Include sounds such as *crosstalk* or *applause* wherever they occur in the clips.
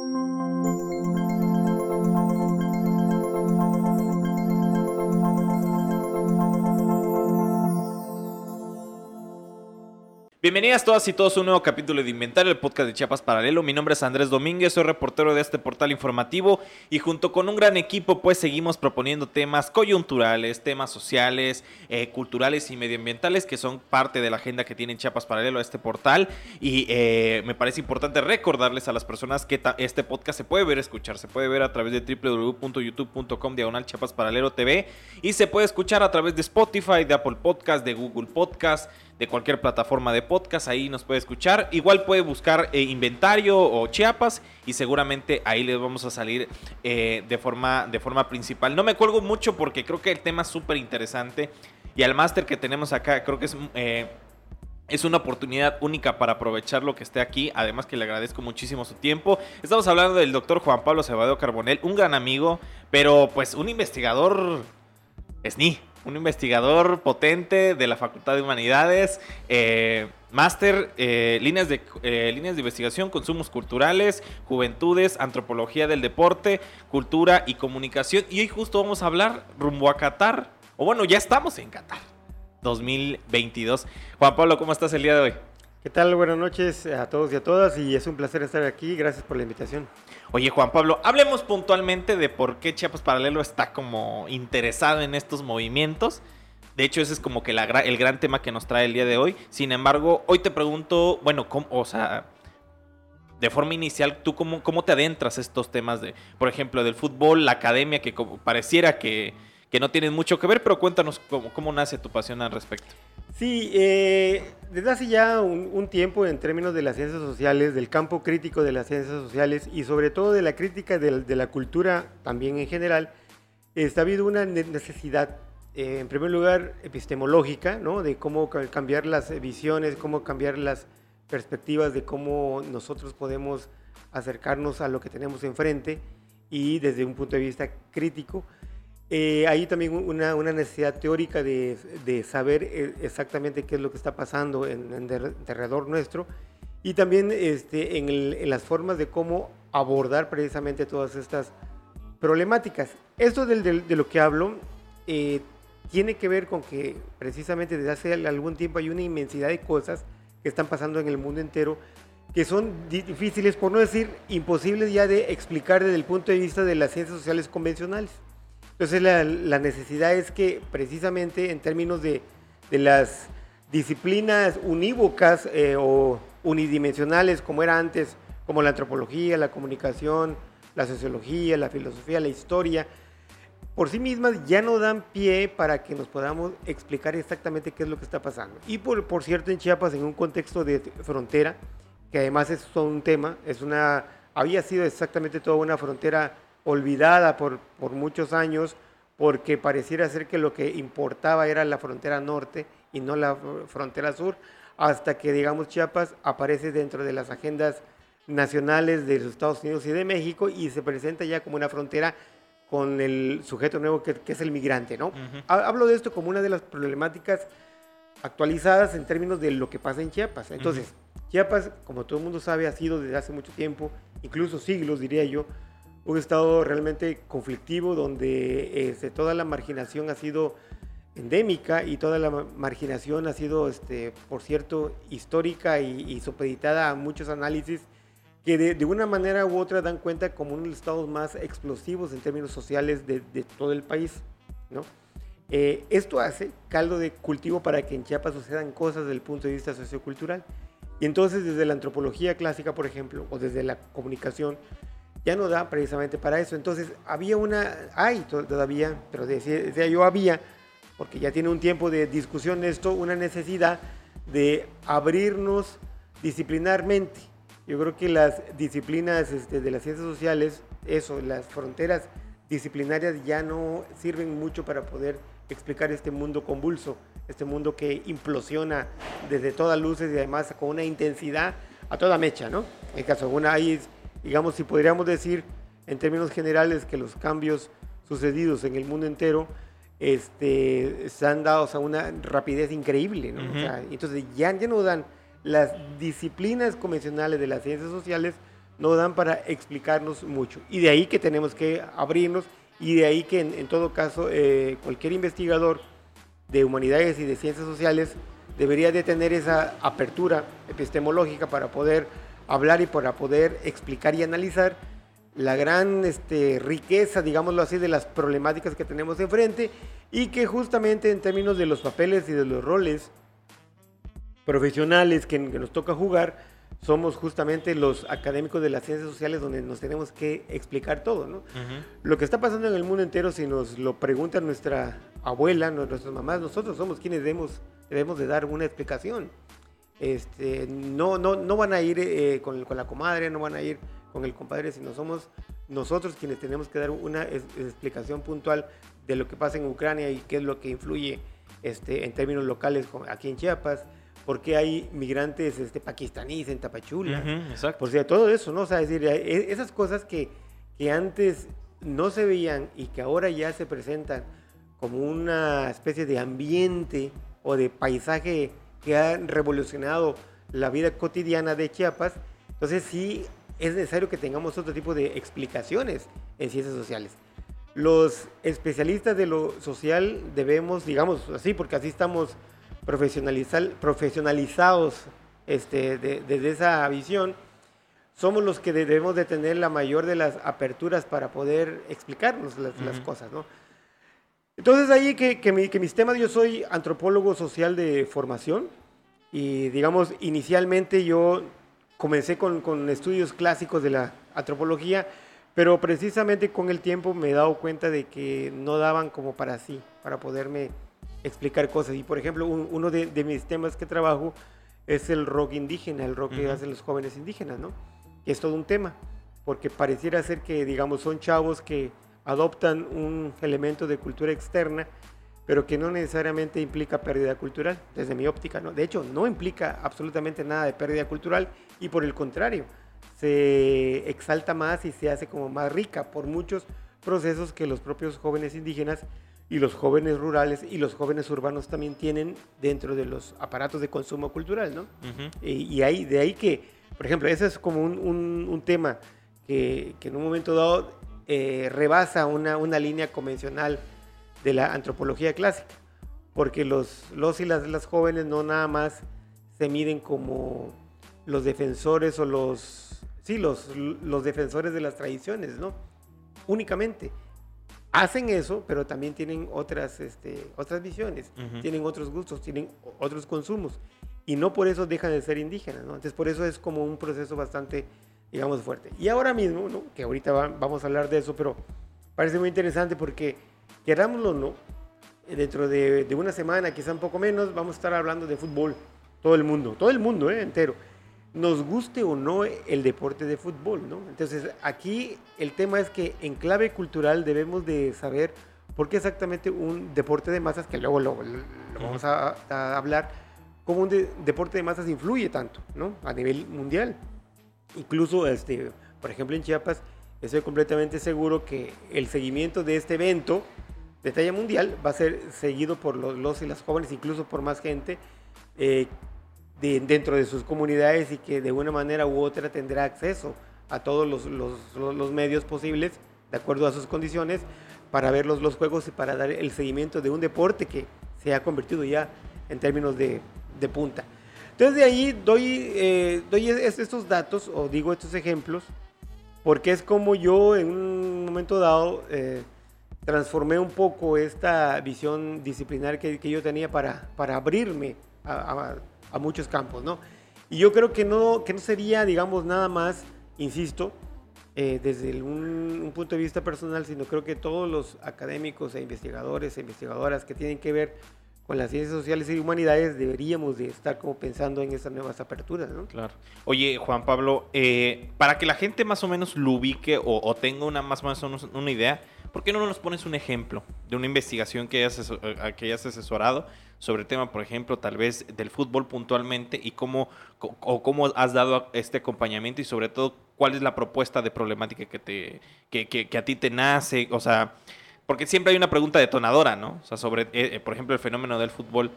Música Bienvenidas todas y todos a un nuevo capítulo de Inventario, el podcast de Chiapas Paralelo. Mi nombre es Andrés Domínguez, soy reportero de este portal informativo y junto con un gran equipo pues seguimos proponiendo temas coyunturales, temas sociales, eh, culturales y medioambientales que son parte de la agenda que tiene Chiapas Paralelo a este portal y eh, me parece importante recordarles a las personas que este podcast se puede ver, escuchar, se puede ver a través de www.youtube.com diagonal Paralelo TV y se puede escuchar a través de Spotify, de Apple Podcast, de Google Podcast de cualquier plataforma de podcast, ahí nos puede escuchar. Igual puede buscar eh, inventario o Chiapas y seguramente ahí les vamos a salir eh, de, forma, de forma principal. No me cuelgo mucho porque creo que el tema es súper interesante y al máster que tenemos acá creo que es... Eh, es una oportunidad única para aprovechar lo que esté aquí. Además que le agradezco muchísimo su tiempo. Estamos hablando del doctor Juan Pablo Cebadeo Carbonel, un gran amigo, pero pues un investigador SNI un investigador potente de la Facultad de Humanidades, eh, máster, eh, líneas, de, eh, líneas de investigación, consumos culturales, juventudes, antropología del deporte, cultura y comunicación. Y hoy justo vamos a hablar rumbo a Qatar, o bueno, ya estamos en Qatar, 2022. Juan Pablo, ¿cómo estás el día de hoy? ¿Qué tal? Buenas noches a todos y a todas y es un placer estar aquí. Gracias por la invitación. Oye, Juan Pablo, hablemos puntualmente de por qué Chiapas Paralelo está como interesado en estos movimientos. De hecho, ese es como que el gran tema que nos trae el día de hoy. Sin embargo, hoy te pregunto, bueno, ¿cómo, o sea, de forma inicial, ¿tú cómo, cómo te adentras a estos temas de, por ejemplo, del fútbol, la academia, que pareciera que, que no tienen mucho que ver, pero cuéntanos cómo, nace tu pasión al respecto? Sí, eh, desde hace ya un, tiempo en términos de las ciencias sociales, del campo crítico de las ciencias sociales y sobre todo de la crítica de, la cultura también en general, está habido una necesidad, eh, en primer lugar, epistemológica, ¿no? de cómo cambiar las visiones, cómo cambiar las perspectivas de cómo nosotros podemos acercarnos a lo que tenemos enfrente y desde un punto de vista crítico. Eh, hay también una, necesidad teórica de, saber eh, exactamente qué es lo que está pasando en, en alrededor nuestro y también este, en, las formas de cómo abordar precisamente todas estas problemáticas. Esto de lo que hablo eh, tiene que ver con que precisamente desde hace algún tiempo hay una inmensidad de cosas que están pasando en el mundo entero que son difíciles, por no decir imposibles ya de explicar desde el punto de vista de las ciencias sociales convencionales. Entonces la, necesidad es que precisamente en términos de, las disciplinas unívocas eh, o unidimensionales como era antes, como la antropología, la comunicación, la sociología, la filosofía, la historia, por sí mismas ya no dan pie para que nos podamos explicar exactamente qué es lo que está pasando. Y por, por cierto, en Chiapas, en un contexto de frontera, que además es todo un tema, es una, había sido exactamente toda una frontera olvidada por, por muchos años porque pareciera ser que lo que importaba era la frontera norte y no la frontera sur, hasta que, digamos, Chiapas aparece dentro de las agendas nacionales de los Estados Unidos y de México y se presenta ya como una frontera con el sujeto nuevo que, es el migrante, ¿no? Hablo de esto como una de las problemáticas actualizadas en términos de lo que pasa en Chiapas. Entonces, Chiapas, como todo el mundo sabe, ha sido desde hace mucho tiempo, incluso siglos, diría yo, un estado realmente conflictivo donde este, toda la marginación ha sido endémica y toda la marginación ha sido, este, por cierto, histórica y, supeditada a muchos análisis que de, una manera u otra dan cuenta como uno de los estados más explosivos en términos sociales de, todo el país. ¿no? Eh, esto hace caldo de cultivo para que en Chiapas sucedan cosas desde el punto de vista sociocultural. Y entonces desde la antropología clásica, por ejemplo, o desde la comunicación, ya no da precisamente para eso. Entonces había una, hay todavía, pero decía, yo había, porque ya tiene un tiempo de discusión esto, una necesidad de abrirnos disciplinarmente. Yo creo que las disciplinas este, de las ciencias sociales, eso, las fronteras disciplinarias ya no sirven mucho para poder explicar este mundo convulso, este mundo que implosiona desde todas luces y además con una intensidad a toda mecha, ¿no? En caso de una hay digamos, si podríamos decir en términos generales que los cambios sucedidos en el mundo entero este, se han dado a una rapidez increíble. ¿no? entonces ya, ya no dan las disciplinas convencionales de las ciencias sociales, no dan para explicarnos mucho. Y de ahí que tenemos que abrirnos y de ahí que en, todo caso eh, cualquier investigador de humanidades y de ciencias sociales debería de tener esa apertura epistemológica para poder hablar y para poder explicar y analizar la gran este, riqueza, digámoslo así, de las problemáticas que tenemos enfrente y que justamente en términos de los papeles y de los roles profesionales que, nos toca jugar, somos justamente los académicos de las ciencias sociales donde nos tenemos que explicar todo, ¿no? Lo que está pasando en el mundo entero, si nos lo pregunta nuestra abuela, nuestras mamás, nosotros somos quienes debemos, debemos de dar una explicación. Este, no, no, no van a ir eh, con, con, la comadre, no van a ir con el compadre, sino somos nosotros quienes tenemos que dar una explicación puntual de lo que pasa en Ucrania y qué es lo que influye este, en términos locales aquí en Chiapas, por qué hay migrantes este, pakistaníes en Tapachula, por si todo eso, ¿no? O sea, decir, e, esas cosas que, que antes no se veían y que ahora ya se presentan como una especie de ambiente o de paisaje que ha revolucionado la vida cotidiana de Chiapas, entonces sí es necesario que tengamos otro tipo de explicaciones en ciencias sociales. Los especialistas de lo social debemos, digamos así, porque así estamos profesionalizados este, desde esa visión, somos los que debemos de tener la mayor de las aperturas para poder explicarnos las, cosas, ¿no? Entonces ahí que, que, mis temas, yo soy antropólogo social de formación y digamos, inicialmente yo comencé con, con, estudios clásicos de la antropología, pero precisamente con el tiempo me he dado cuenta de que no daban como para sí, para poderme explicar cosas. Y por ejemplo, uno de, mis temas que trabajo es el rock indígena, el rock que hacen los jóvenes indígenas, ¿no? Que es todo un tema, porque pareciera ser que, digamos, son chavos que adoptan un elemento de cultura externa, pero que no necesariamente implica pérdida cultural, desde mi óptica. ¿no? De hecho, no implica absolutamente nada de pérdida cultural y por el contrario, se exalta más y se hace como más rica por muchos procesos que los propios jóvenes indígenas y los jóvenes rurales y los jóvenes urbanos también tienen dentro de los aparatos de consumo cultural, ¿no? y, ahí, de ahí que, por ejemplo, ese es como un, un, tema que, que, en un momento dado eh, rebasa una, una, línea convencional de la antropología clásica, porque los, los y las, las jóvenes no nada más se miden como los defensores o los, sí, los, los defensores de las tradiciones, ¿no? Únicamente. Hacen eso, pero también tienen otras, este, otras visiones, tienen otros gustos, tienen otros consumos. Y no por eso dejan de ser indígenas, ¿no? Entonces, por eso es como un proceso bastante digamos, fuerte. Y ahora mismo, ¿no? que ahorita vamos a hablar de eso, pero parece muy interesante porque, querámoslo o no, dentro de, de, una semana, quizá un poco menos, vamos a estar hablando de fútbol. Todo el mundo, todo el mundo ¿eh? entero. Nos guste o no el deporte de fútbol, ¿no? Entonces, aquí el tema es que en clave cultural debemos de saber por qué exactamente un deporte de masas, que luego lo, vamos a, hablar, como un deporte de masas influye tanto, ¿no? A nivel mundial. Incluso, este, por ejemplo, en Chiapas, estoy completamente seguro que el seguimiento de este evento de talla mundial va a ser seguido por los, y las jóvenes, incluso por más gente eh, dentro de sus comunidades y que de una manera u otra tendrá acceso a todos los, los, medios posibles, de acuerdo a sus condiciones, para ver los, los juegos y para dar el seguimiento de un deporte que se ha convertido ya en términos de, de punta. Entonces de ahí doy, eh, doy estos datos o digo estos ejemplos porque es como yo en un momento dado eh, transformé un poco esta visión disciplinar que, que yo tenía para, para abrirme a, a, muchos campos, ¿no? Y yo creo que no, que no sería, digamos, nada más, insisto, eh, desde un, un, punto de vista personal, sino creo que todos los académicos e investigadores e investigadoras que tienen que ver con las ciencias sociales y humanidades deberíamos de estar como pensando en estas nuevas aperturas, ¿no? Claro. Oye, Juan Pablo, eh, para que la gente más o menos lo ubique o, tenga una más o menos una idea, ¿por qué no nos pones un ejemplo de una investigación que hayas, que hayas asesorado sobre el tema, por ejemplo, tal vez del fútbol puntualmente y cómo, o cómo has dado este acompañamiento y sobre todo cuál es la propuesta de problemática que, te, que, que a ti te nace? O sea, porque siempre hay una pregunta detonadora, ¿no? O sea, sobre, eh, eh, por ejemplo, el fenómeno del fútbol.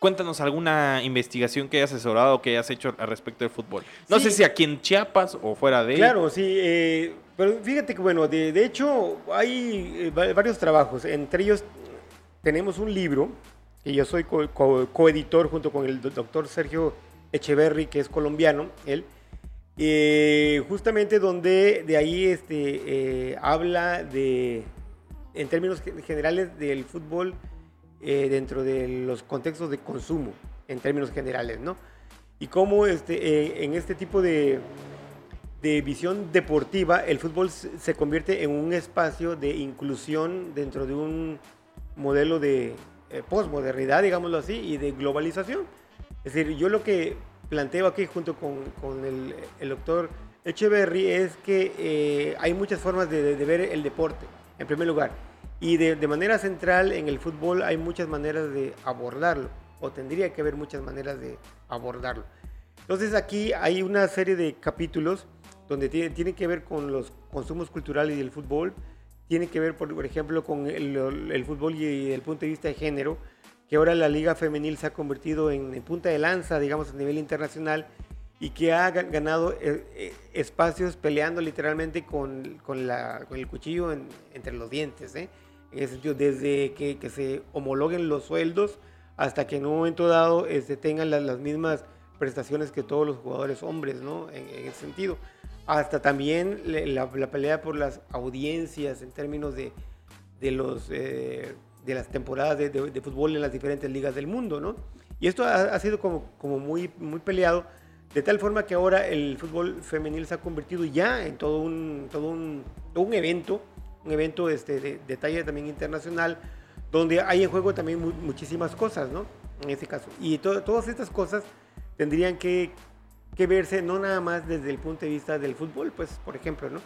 Cuéntanos alguna investigación que hayas asesorado o que hayas hecho al respecto del fútbol. No sé si aquí en Chiapas o fuera de Claro, sí. Eh, pero fíjate que, bueno, de, de hecho hay eh, varios trabajos. Entre ellos tenemos un libro, que yo soy coeditor junto con el doctor Sergio Echeverry, que es colombiano, él. Eh, justamente donde de ahí este, habla de, en términos generales, del fútbol eh, dentro de los contextos de consumo, en términos generales, ¿no? Y cómo este, eh, en este tipo de, de, visión deportiva el fútbol se convierte en un espacio de inclusión dentro de un modelo de eh, posmodernidad, digámoslo así, y de globalización. Es decir, yo lo que planteo aquí junto con, con el, el, doctor Echeverry es que hay muchas formas de, de ver el deporte, en primer lugar y de, de, manera central en el fútbol hay muchas maneras de abordarlo, o tendría que haber muchas maneras de abordarlo. Entonces aquí hay una serie de capítulos donde tiene, tiene que ver con los consumos culturales y el fútbol, tiene que ver, por, por ejemplo, con el, el, fútbol y el punto de vista de género, que ahora la liga femenil se ha convertido en, en punta de lanza, digamos, a nivel internacional, y que ha ganado eh, eh, espacios peleando literalmente con, con, la, con el cuchillo en, entre los dientes. ¿eh? En ese sentido, desde que, que, se homologuen los sueldos hasta que en un momento dado este, tengan las, las, mismas prestaciones que todos los jugadores hombres, ¿no? En, en ese sentido. Hasta también la, la, pelea por las audiencias en términos de, de, los, eh, de las temporadas de, de, de, fútbol en las diferentes ligas del mundo, ¿no? Y esto ha, ha, sido como, como muy, muy peleado, de tal forma que ahora el fútbol femenil se ha convertido ya en todo un, todo un, todo un evento un evento este, de, de talla también internacional, donde hay en juego también mu muchísimas cosas, ¿no? En este caso. Y to todas estas cosas tendrían que, que, verse no nada más desde el punto de vista del fútbol, pues, por ejemplo, ¿no?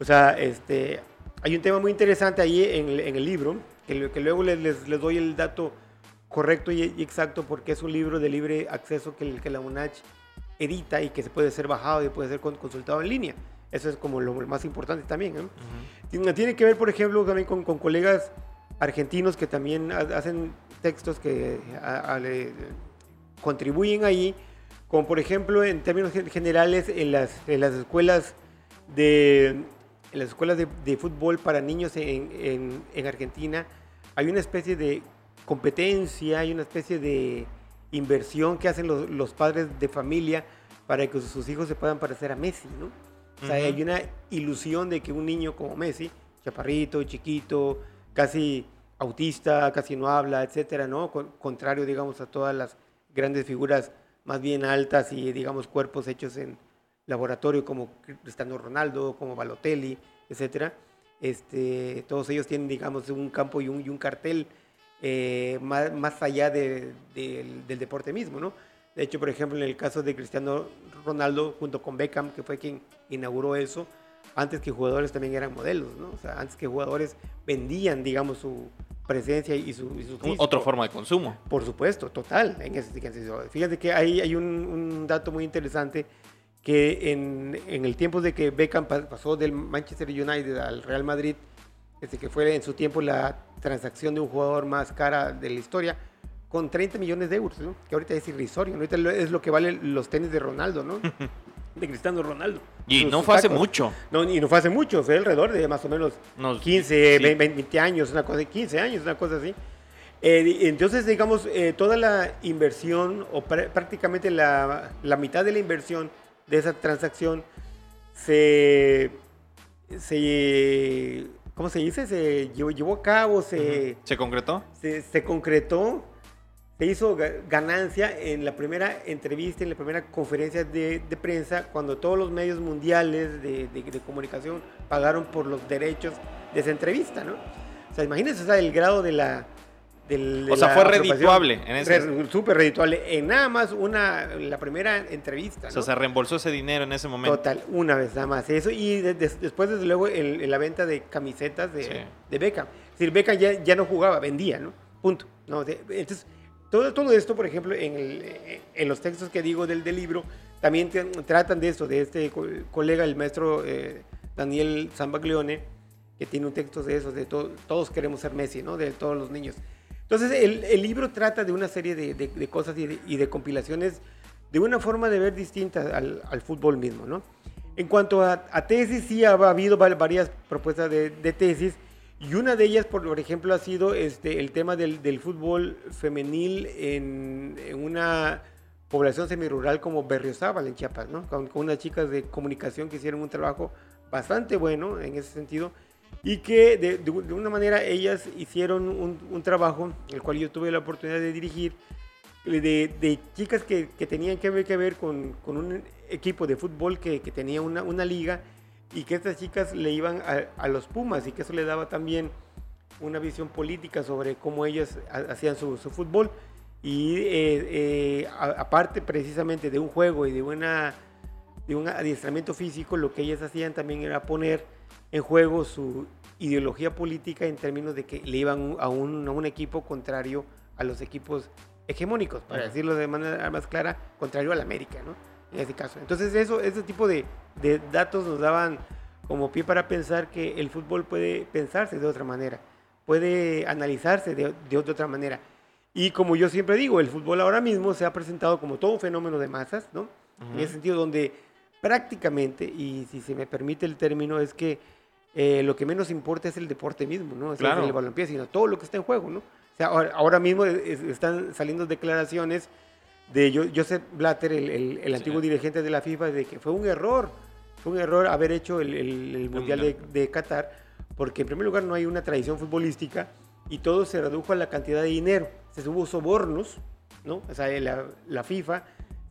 O sea, este, hay un tema muy interesante ahí en, en el libro, que, que luego les, les, les, doy el dato correcto y, y, exacto, porque es un libro de libre acceso que, que la UNACH edita y que se puede ser bajado y puede ser consultado en línea. Eso es como lo más importante también. -huh. Tiene que ver, por ejemplo, también con, con colegas argentinos que también hacen textos que a, a, le, contribuyen ahí, como por ejemplo en términos generales en las, en las escuelas de en las escuelas de, de fútbol para niños en, en, en, Argentina hay una especie de competencia, hay una especie de inversión que hacen los, los padres de familia para que sus hijos se puedan parecer a Messi, ¿no? O sea, uh -huh. hay una ilusión de que un niño como Messi, chaparrito, chiquito, casi autista, casi no habla, etcétera, ¿no? Con, contrario, digamos, a todas las grandes figuras más bien altas y, digamos, cuerpos hechos en laboratorio como Cristiano Ronaldo, como Balotelli, etcétera. Este, todos ellos tienen, digamos, un campo y un, y un cartel eh, más, más, allá de, de, del deporte mismo, ¿no? De hecho, por ejemplo, en el caso de Cristiano Ronaldo, junto con Beckham, que fue quien inauguró eso, antes que jugadores también eran modelos, ¿no? O sea, antes que jugadores vendían, digamos, su presencia y su, y su Otra forma de consumo. Por supuesto, total. En ese, fíjate que ahí hay un, un dato muy interesante que en, en, el tiempo de que Beckham pasó del Manchester United al Real Madrid, desde que fue en su tiempo la transacción de un jugador más cara de la historia, con 30 millones de euros, ¿no? que ahorita es irrisorio, ahorita es lo que valen los tenis de Ronaldo, ¿no? *laughs* de Cristiano Ronaldo. Y no fue hace mucho. No, y no fue hace mucho, fue alrededor de más o menos Nos, 15, sí. 20 años, una cosa, 15 años, una cosa así. Eh, entonces, digamos, eh, toda la inversión, o pr prácticamente la, la, mitad de la inversión de esa transacción, se, se ¿cómo se dice? Se llevó, llevó a cabo, se... ¿Se concretó? Se, se concretó se hizo ganancia en la primera entrevista, en la primera conferencia de, de prensa, cuando todos los medios mundiales de, de, de, comunicación pagaron por los derechos de esa entrevista, ¿no? O sea, imagínense o sea, el grado de la... Del, o sea, fue redituable en ese... Súper redituable. En nada más una, la primera entrevista. ¿no? O sea, se reembolsó ese dinero en ese momento. Total, una vez nada más. Eso y de, de, después, desde luego, el, la venta de camisetas de, sí. de Beckham. Es decir, Beckham ya, ya no jugaba, vendía, ¿no? Punto. No, entonces todo, todo esto, por ejemplo, en, el, en, los textos que digo del, del libro, también te, tratan de eso, de este colega, el maestro eh, Daniel Zambaglione, que tiene un texto de eso, de to, todos queremos ser Messi, ¿no? De todos los niños. Entonces, el, libro trata de una serie de, cosas y de, compilaciones de una forma de ver distinta al, fútbol mismo, ¿no? En cuanto a, tesis, sí ha habido varias propuestas de, tesis y una de ellas, por, ejemplo, ha sido este, el tema del, fútbol femenil en, una población semirural como Berriozábal en Chiapas, ¿no? Con, con, unas chicas de comunicación que hicieron un trabajo bastante bueno en ese sentido y que de, una manera ellas hicieron un, trabajo, el cual yo tuve la oportunidad de dirigir, de, chicas que, tenían que ver, que ver con, un equipo de fútbol que, tenía una, liga y que estas chicas le iban a, los Pumas y que eso le daba también una visión política sobre cómo ellas hacían su, fútbol. Y eh, eh, aparte precisamente de un juego y de, una, de un adiestramiento físico, lo que ellas hacían también era poner en juego su ideología política en términos de que le iban a un, a un equipo contrario a los equipos hegemónicos, para decirlo de manera más clara, contrario a la América, ¿no? En este caso. Entonces, eso, ese tipo de, de datos nos daban como pie para pensar que el fútbol puede pensarse de otra manera, puede analizarse de, de, otra manera. Y como yo siempre digo, el fútbol ahora mismo se ha presentado como todo un fenómeno de masas, ¿no? En ese sentido donde prácticamente, y si se me permite el término, es que eh, lo que menos importa es el deporte mismo, ¿no? Es el balompié, sino todo lo que está en juego, ¿no? O sea, ahora, mismo están saliendo declaraciones de Joseph Blatter, el, antiguo dirigente de la FIFA, de que fue un error, fue un error haber hecho el, Mundial de, Qatar, porque en primer lugar no hay una tradición futbolística y todo se redujo a la cantidad de dinero. Se hubo sobornos, ¿no? O sea, la, la FIFA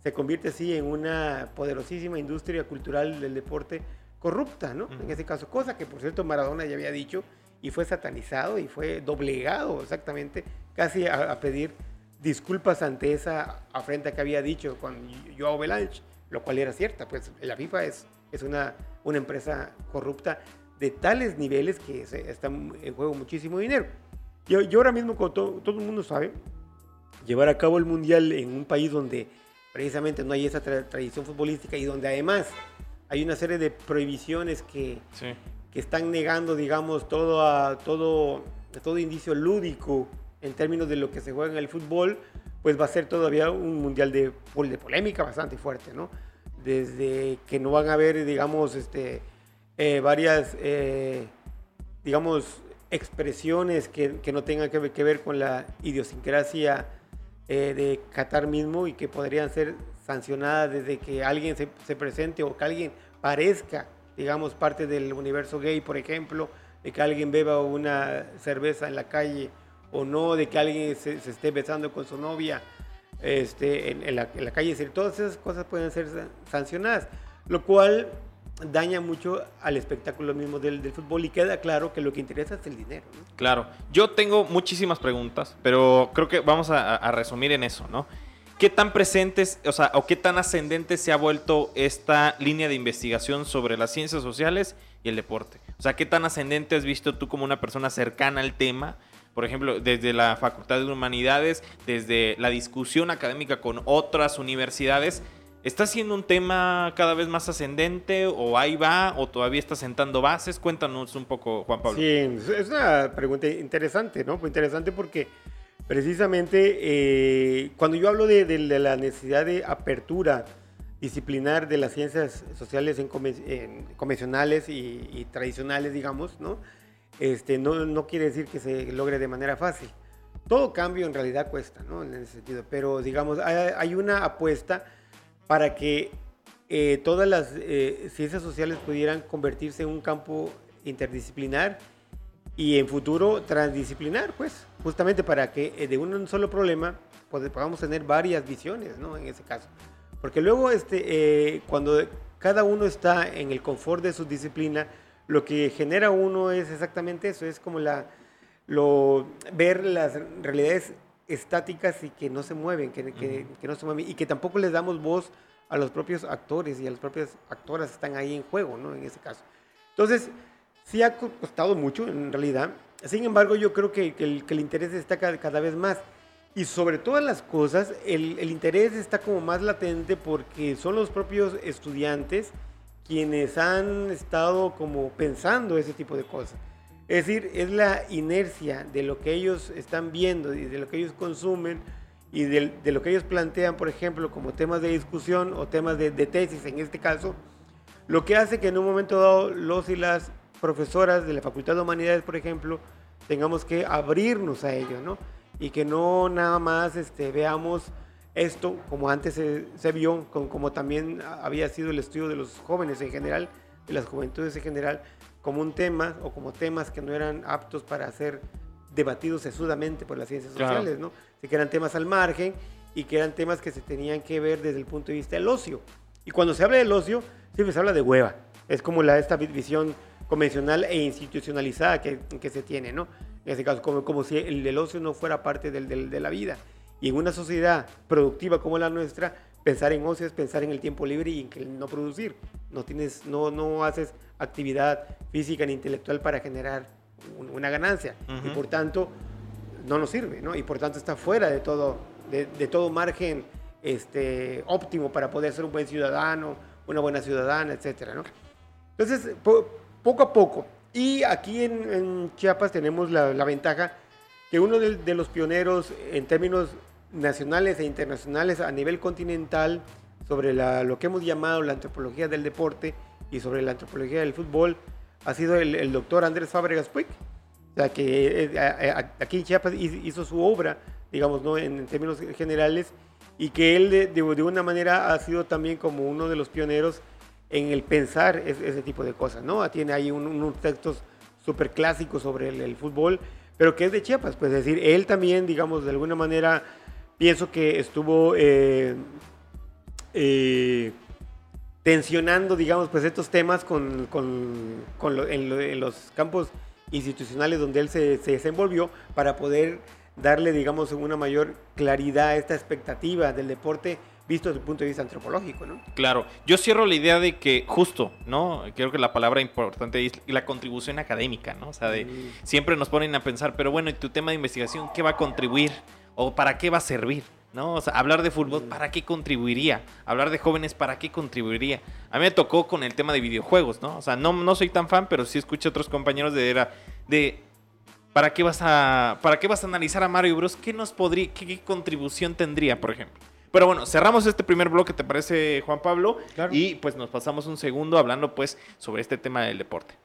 se convierte así en una poderosísima industria cultural del deporte corrupta, ¿no? En ese caso, cosa que por cierto Maradona ya había dicho y fue satanizado y fue doblegado exactamente casi a, pedir disculpas ante esa afrenta que había dicho con Joao Belanche, lo cual era cierta, pues la FIFA es, es una, una empresa corrupta de tales niveles que se, está en juego muchísimo dinero. Yo, yo ahora mismo, como todo, todo el mundo sabe, llevar a cabo el Mundial en un país donde precisamente no hay esa tradición futbolística y donde además hay una serie de prohibiciones que, que están negando, digamos, todo, a, todo, todo indicio lúdico en términos de lo que se juega en el fútbol, pues va a ser todavía un mundial de, de polémica bastante fuerte, ¿no? Desde que no van a haber, digamos, este, eh, varias, eh, digamos, expresiones que, que, no tengan que ver, con la idiosincrasia eh, de Qatar mismo y que podrían ser sancionada desde que alguien se, se, presente o que alguien parezca, digamos, parte del universo gay, por ejemplo, de que alguien beba una cerveza en la calle o no, de que alguien se, esté besando con su novia este, en, la, en la calle. todas esas cosas pueden ser sancionadas, lo cual daña mucho al espectáculo mismo del, del, fútbol y queda claro que lo que interesa es el dinero. Claro, yo tengo muchísimas preguntas, pero creo que vamos a, a resumir en eso, ¿no? ¿Qué tan presentes, o sea, o qué tan ascendente se ha vuelto esta línea de investigación sobre las ciencias sociales y el deporte? O sea, ¿qué tan ascendente has visto tú como una persona cercana al tema? Por ejemplo, desde la Facultad de Humanidades, desde la discusión académica con otras universidades, ¿Está siendo un tema cada vez más ascendente o ahí va o todavía está sentando bases? Cuéntanos un poco, Juan Pablo. Sí, es una pregunta interesante, ¿no? Pues interesante porque Precisamente, eh, cuando yo hablo de, la necesidad de apertura disciplinar de las ciencias sociales en, convencionales y, tradicionales, digamos, ¿no? Este, no, quiere decir que se logre de manera fácil. Todo cambio en realidad cuesta, ¿no? En ese sentido. Pero, digamos, hay, una apuesta para que eh, todas las eh, ciencias sociales pudieran convertirse en un campo interdisciplinar y en futuro transdisciplinar, pues, justamente para que eh, de un solo problema pues, podamos tener varias visiones, ¿no? En ese caso. Porque luego, este, cuando cada uno está en el confort de su disciplina, lo que genera uno es exactamente eso, es como la, lo, ver las realidades estáticas y que no se mueven, que, que, que no se mueven, y que tampoco les damos voz a los propios actores y a las propias actoras que están ahí en juego, ¿no? En ese caso. Entonces, sí ha costado mucho en realidad. Sin embargo, yo creo que, el, interés está cada, vez más. Y sobre todas las cosas, el, interés está como más latente porque son los propios estudiantes quienes han estado como pensando ese tipo de cosas. Es decir, es la inercia de lo que ellos están viendo y de lo que ellos consumen y de, de lo que ellos plantean, por ejemplo, como temas de discusión o temas de, de, tesis en este caso, lo que hace que en un momento dado los y las profesoras de la Facultad de Humanidades, por ejemplo, tengamos que abrirnos a ello, ¿no? Y que no nada más este, veamos esto como antes se, se vio, como, como también había sido el estudio de los jóvenes en general, de las juventudes en general, como un tema o como temas que no eran aptos para ser debatidos sesudamente por las ciencias Claro. sociales, ¿no? Así que eran temas al margen y que eran temas que se tenían que ver desde el punto de vista del ocio. Y cuando se habla del ocio, siempre se habla de hueva. Es como la, esta vi- visión convencional e institucionalizada que, que se tiene, ¿no? En este caso, como, como si el, el ocio no fuera parte del, del- de la vida. Y en una sociedad productiva como la nuestra, pensar en ocio es pensar en el tiempo libre y en que no producir. No, tienes, no, no haces actividad física ni intelectual para generar un- una ganancia. Y Ujú. por tanto, no nos sirve, ¿no? Y por tanto está fuera de todo, de, de todo margen este, óptimo para poder ser un buen ciudadano, una buena ciudadana, etcétera, ¿no? Entonces, po- poco a poco. Y aquí en, en Chiapas tenemos la, la ventaja que uno de, los pioneros en términos nacionales e internacionales a nivel continental sobre lo que hemos llamado la antropología del deporte y sobre la antropología del fútbol ha sido el, el doctor Andrés Fábregas Puig. Que eh, a- a- aquí en Chiapas hizo su obra, digamos, ¿no? en, términos generales, y que él de, de- una manera ha sido también como uno de los pioneros en el pensar es- ese tipo de cosas, ¿no? Tiene ahí un- unos textos súper clásicos sobre el fútbol, pero que es de Chiapas, pues es decir, él también, digamos, de alguna manera, pienso que estuvo eh, eh, tensionando, digamos, pues estos temas con, con- en, lo- en los campos institucionales donde él se desenvolvió para poder darle, digamos, una mayor claridad a esta expectativa del deporte visto desde el punto de vista antropológico, ¿no? Claro, yo cierro la idea de que justo, ¿no? Creo que la palabra importante es la contribución académica, ¿no? O sea, de Mm. siempre nos ponen a pensar, pero bueno, ¿y tu tema de investigación qué va a contribuir? ¿O para qué va a servir? ¿No? O sea, hablar de fútbol, ¿para qué contribuiría? Hablar de jóvenes, ¿para qué contribuiría? A mí me tocó con el tema de videojuegos, ¿no? O sea, no, no soy tan fan, pero sí escucho a otros compañeros de era de ¿para qué vas a para qué vas a analizar a Mario Bros? ¿Qué nos podría qué, qué contribución tendría, por ejemplo? Pero bueno, cerramos este primer bloque, ¿te parece, Juan Pablo? Claro. Y pues nos pasamos un segundo hablando pues sobre este tema del deporte.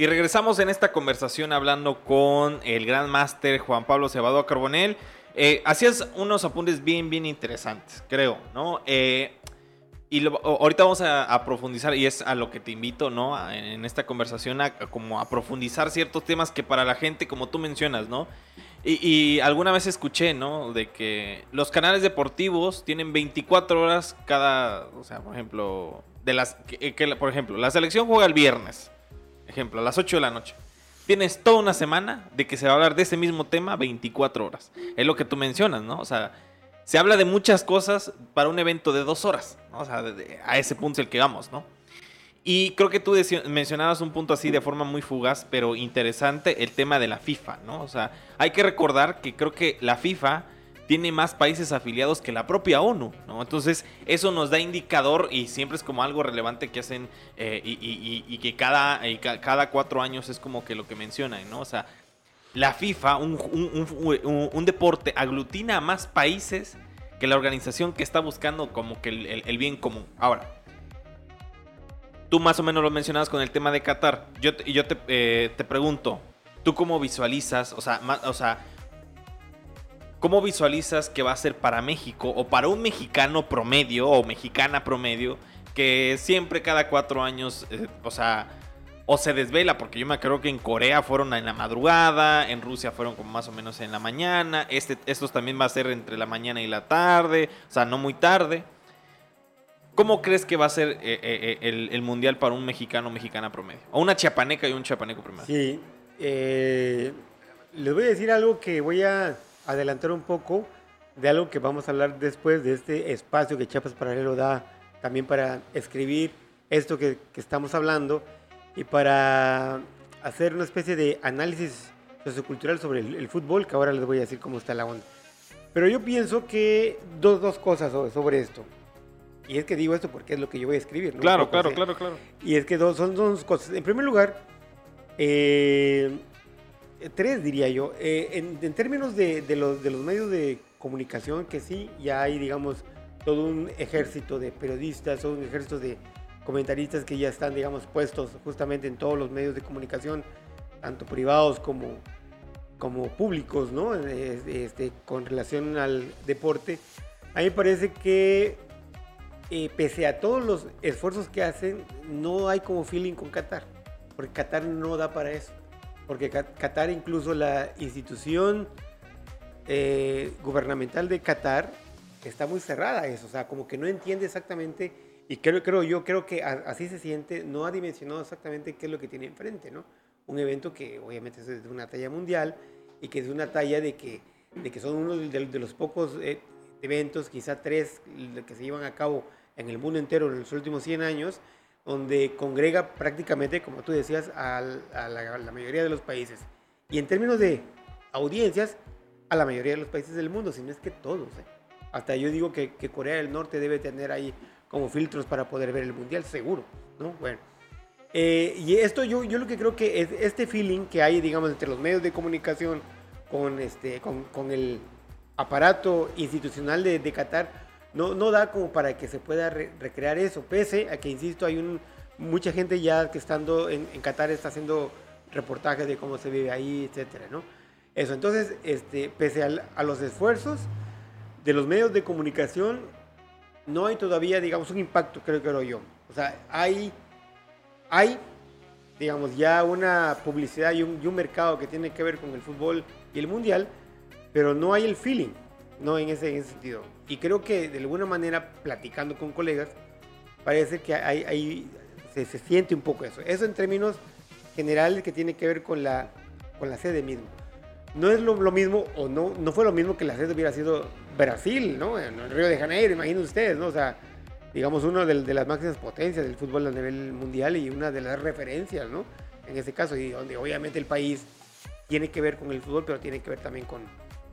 Y regresamos en esta conversación hablando con el gran máster Juan Pablo Cebado Carbonel. Eh, hacías unos apuntes bien, bien interesantes, creo, ¿no? Eh, y ahorita vamos a, profundizar, y es a lo que te invito, ¿no? A- en, esta conversación, a, como a profundizar ciertos temas que para la gente, como tú mencionas, ¿no? Y, alguna vez escuché, ¿no? De que los canales deportivos tienen 24 horas cada, o sea, por ejemplo, de las, que, por ejemplo, la selección juega el viernes, ejemplo, a las 8 de la noche. Tienes toda una semana de que se va a hablar de ese mismo tema 24 horas. Es lo que tú mencionas, ¿no? O sea, se habla de muchas cosas para un evento de dos horas, ¿no? O sea, a ese punto es el que vamos, ¿no? Y creo que tú mencionabas un punto así de forma muy fugaz, pero interesante, el tema de la FIFA, ¿no? O sea, hay que recordar que creo que la FIFA tiene más países afiliados que la propia ONU, ¿no? Entonces, eso nos da indicador y siempre es como algo relevante que hacen eh, y, que cada, cada cuatro años es como que lo que mencionan, ¿no? O sea, la FIFA, un, deporte, aglutina a más países que la organización que está buscando como que el, bien común. Ahora, tú más o menos lo mencionabas con el tema de Qatar. Yo te, yo te, eh, te pregunto, ¿tú cómo visualizas, o sea, o sea, cómo visualizas que va a ser para México o para un mexicano promedio o mexicana promedio que siempre cada cuatro años, eh, o sea, o se desvela, porque yo me acuerdo que en Corea fueron en la madrugada, en Rusia fueron como más o menos en la mañana, este, estos también va a ser entre la mañana y la tarde, o sea, no muy tarde. ¿Cómo crees que va a ser eh, eh, el, mundial para un mexicano o mexicana promedio? O una chiapaneca y un chiapaneco promedio. Sí. les voy a decir algo que voy a adelantar un poco de algo que vamos a hablar después de este espacio que Chiapas Paralelo da también para escribir esto que, que estamos hablando y para hacer una especie de análisis sociocultural sobre el, fútbol, que ahora les voy a decir cómo está la onda. Pero yo pienso que dos, dos cosas sobre, esto. Y es que digo esto porque es lo que yo voy a escribir. Claro, claro, claro, claro. Y es que dos, son dos cosas. En primer lugar, eh, tres diría yo. Eh, en, términos de, los, de los medios de comunicación, que sí, ya hay, digamos, todo un ejército de periodistas, todo un ejército de comentaristas que ya están, digamos, puestos justamente en todos los medios de comunicación, tanto privados como, como públicos, ¿no? Este, con relación al deporte. A mí me parece que eh, pese a todos los esfuerzos que hacen, no hay como feeling con Qatar, porque Qatar no da para eso, porque Qatar incluso la institución eh, gubernamental de Qatar está muy cerrada eso, o sea, como que no entiende exactamente, y creo, creo yo, creo que así se siente, no ha dimensionado exactamente qué es lo que tiene enfrente, ¿no? Un evento que obviamente es de una talla mundial y que es de una talla de que, de que son uno de, los pocos eh, eventos, quizá tres, que se llevan a cabo en el mundo entero en los últimos 100 años, donde congrega prácticamente, como tú decías, a, la, mayoría de los países. Y en términos de audiencias, a la mayoría de los países del mundo, si no es que todos. ¿eh? Hasta yo digo que, Corea del Norte debe tener ahí como filtros para poder ver el mundial, seguro, ¿no? Bueno. Eh, y esto yo, yo lo que creo que es este feeling que hay, digamos, entre los medios de comunicación con, este, con, con el aparato institucional de, de, Qatar, no, no da como para que se pueda recrear eso, pese a que, insisto, hay un, mucha gente ya que estando en, en Qatar está haciendo reportajes de cómo se vive ahí, etcétera, ¿no? Eso, entonces, este, pese a, los esfuerzos, de los medios de comunicación no hay todavía, digamos, un impacto, creo que lo yo. O sea, hay, hay, digamos, ya una publicidad y un, mercado que tiene que ver con el fútbol y el mundial, pero no hay el feeling, no en ese, sentido. Y creo que de alguna manera, platicando con colegas, parece que hay, se, siente un poco eso. Eso en términos generales que tiene que ver con la, con la sede misma no es lo, mismo, o no, no fue lo mismo que la sede hubiera sido Brasil, ¿no? En el Río de Janeiro, imaginen ustedes, ¿no? O sea, digamos, una de, las máximas potencias del fútbol a nivel mundial y una de las referencias, ¿no? En ese caso, y donde obviamente el país tiene que ver con el fútbol, pero tiene que ver también con,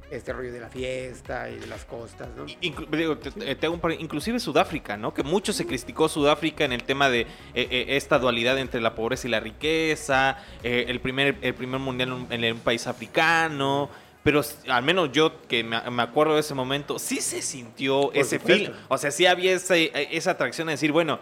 este rollo de la fiesta y de las costas, ¿no? inclusive Sudáfrica, ¿no? Que mucho se criticó Sudáfrica en el tema de eh, eh, esta dualidad entre la pobreza y la riqueza, eh, el, primer, el primer mundial en un país africano. Pero al menos yo que me, acuerdo de ese momento, sí se sintió ese film. O sea, sí había esa, esa atracción de decir, bueno,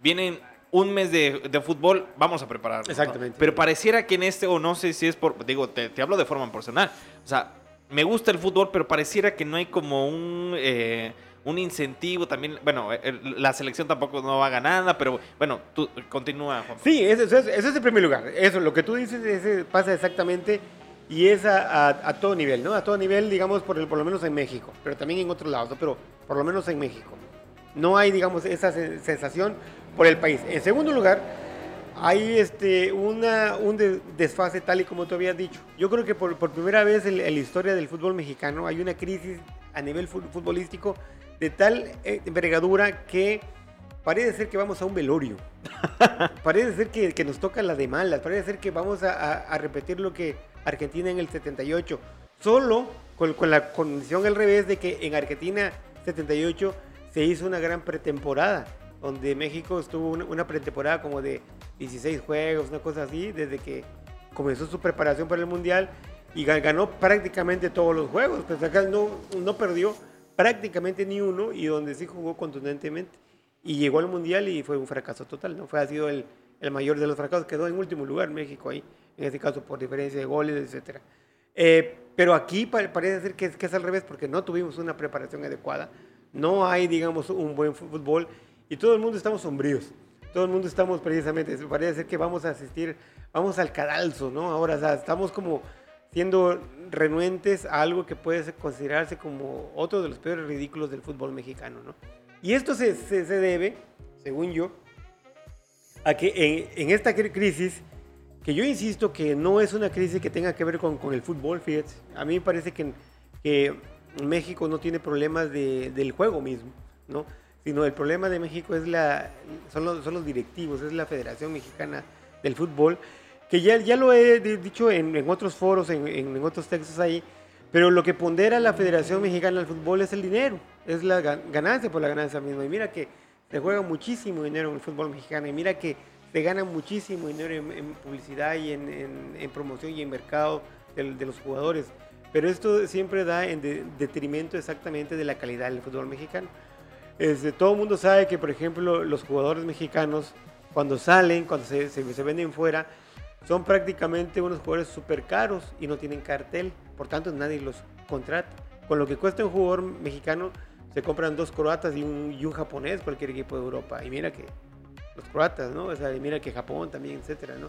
vienen un mes de, fútbol, vamos a prepararnos. Exactamente. Pero pareciera que en este, o no sé si es por, digo, te, te hablo de forma personal. O sea, me gusta el fútbol, pero pareciera que no hay como un, eh, un incentivo también. Bueno, la selección tampoco no va a nada, pero bueno, continúa, Juan. Sí, ese, es el primer lugar. Eso, lo que tú dices, pasa exactamente y es a, todo nivel, ¿no? A todo nivel, digamos, por, el, por lo menos en México, pero también en otros lados, pero por lo menos en México. No hay, digamos, esa sensación por el país. En segundo lugar, hay este, una, un desfase tal y como tú habías dicho. Yo creo que por, primera vez en, la historia del fútbol mexicano hay una crisis a nivel futbolístico de tal eh, envergadura que parece ser que vamos a un velorio. *laughs* parece ser que, que, nos toca la de malas. Parece ser que vamos a, repetir lo que Argentina en el 78. Solo con, con la condición al revés de que en Argentina 78 se hizo una gran pretemporada donde México estuvo una, pretemporada como de 16 juegos, una cosa así, desde que comenzó su preparación para el Mundial y ganó prácticamente todos los juegos. Pues acá no, no perdió prácticamente ni uno y donde sí jugó contundentemente. Y llegó al Mundial y fue un fracaso total, ¿no? Fue, ha sido el, el mayor de los fracasos, quedó en último lugar México ahí, en este caso por diferencia de goles, etc. Eh, pero aquí parece ser que, que es al revés, porque no tuvimos una preparación adecuada, no hay, digamos, un buen fútbol y todo el mundo estamos sombríos. Todo el mundo estamos precisamente, parece ser que vamos a asistir, vamos al cadalso, ¿no? Ahora, o sea, estamos como siendo renuentes a algo que puede considerarse como otro de los peores ridículos del fútbol mexicano, ¿no? Y esto se, se, debe, según yo, a que en, esta crisis, que yo insisto que no es una crisis que tenga que ver con, con el fútbol, fíjate, a mí me parece que, que México no tiene problemas de, del juego mismo, ¿no? Sino el problema de México es la, son, los, son los directivos, es la Federación Mexicana del Fútbol, que ya, ya lo he dicho en, en otros foros, en, en, otros textos ahí, pero lo que pondera la Federación Mexicana del Fútbol es el dinero, es la ganancia por la ganancia misma. Y mira que se juega muchísimo dinero en el fútbol mexicano, y mira que se gana muchísimo dinero en, publicidad y en, promoción y en mercado de, de, los jugadores. Pero esto siempre da en detrimento exactamente de la calidad del fútbol mexicano. Este, todo el mundo sabe que, por ejemplo, los jugadores mexicanos, cuando salen, cuando se, venden fuera, son prácticamente unos jugadores súper caros y no tienen cartel, por tanto nadie los contrata. Con lo que cuesta un jugador mexicano, se compran dos croatas y un, japonés, cualquier equipo de Europa. Y mira que los croatas, ¿no? O sea, y mira que Japón también, etcétera, ¿no?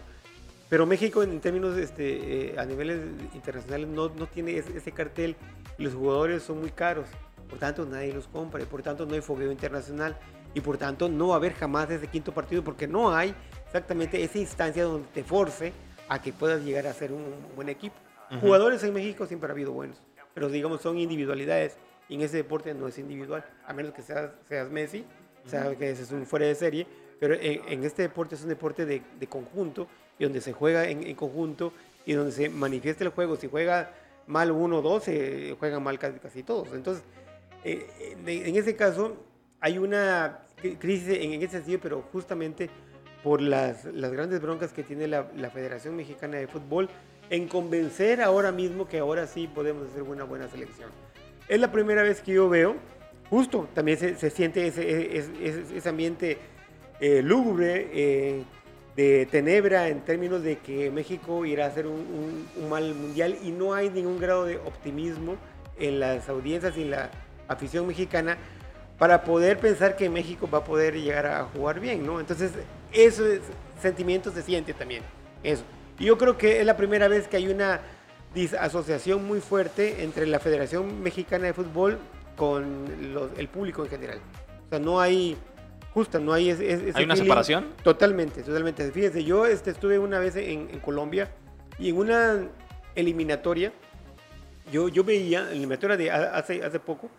Pero México en términos este, eh, a niveles internacionales no, no tiene ese, ese, cartel y los jugadores son muy caros. Por tanto, nadie los compra y por tanto no hay fogueo internacional y por tanto no va a haber jamás ese quinto partido porque no hay exactamente esa instancia donde te force a que puedas llegar a ser un buen equipo. Jugadores en México siempre ha habido buenos, pero digamos son individualidades y en ese deporte no es individual, a menos que seas, seas Messi, o sea, que ese es un fuera de serie, pero en, este deporte es un deporte de, de, conjunto y donde se juega en, en, conjunto y donde se manifiesta el juego. Si juega mal uno o dos, se juegan mal casi, casi todos. Entonces, eh, en ese caso, hay una crisis en, ese sentido, pero justamente por las, grandes broncas que tiene la, Federación Mexicana de Fútbol en convencer ahora mismo que ahora sí podemos hacer una buena selección. Es la primera vez que yo veo, justo también se, siente ese, ese ambiente eh, lúgubre, eh, de tenebra en términos de que México irá a hacer un, un, un, mal mundial y no hay ningún grado de optimismo en las audiencias y en la afición mexicana para poder pensar que México va a poder llegar a jugar bien, ¿no? Entonces, ese sentimiento se siente también, eso. Y yo creo que es la primera vez que hay una asociación muy fuerte entre la Federación Mexicana de Fútbol con los, el público en general. O sea, no hay, justo, no hay ese ¿Hay una separación? Totalmente, totalmente. Fíjese, yo este, estuve una vez en, en Colombia y en una eliminatoria, yo, yo veía, eliminatoria de hace, hace poco,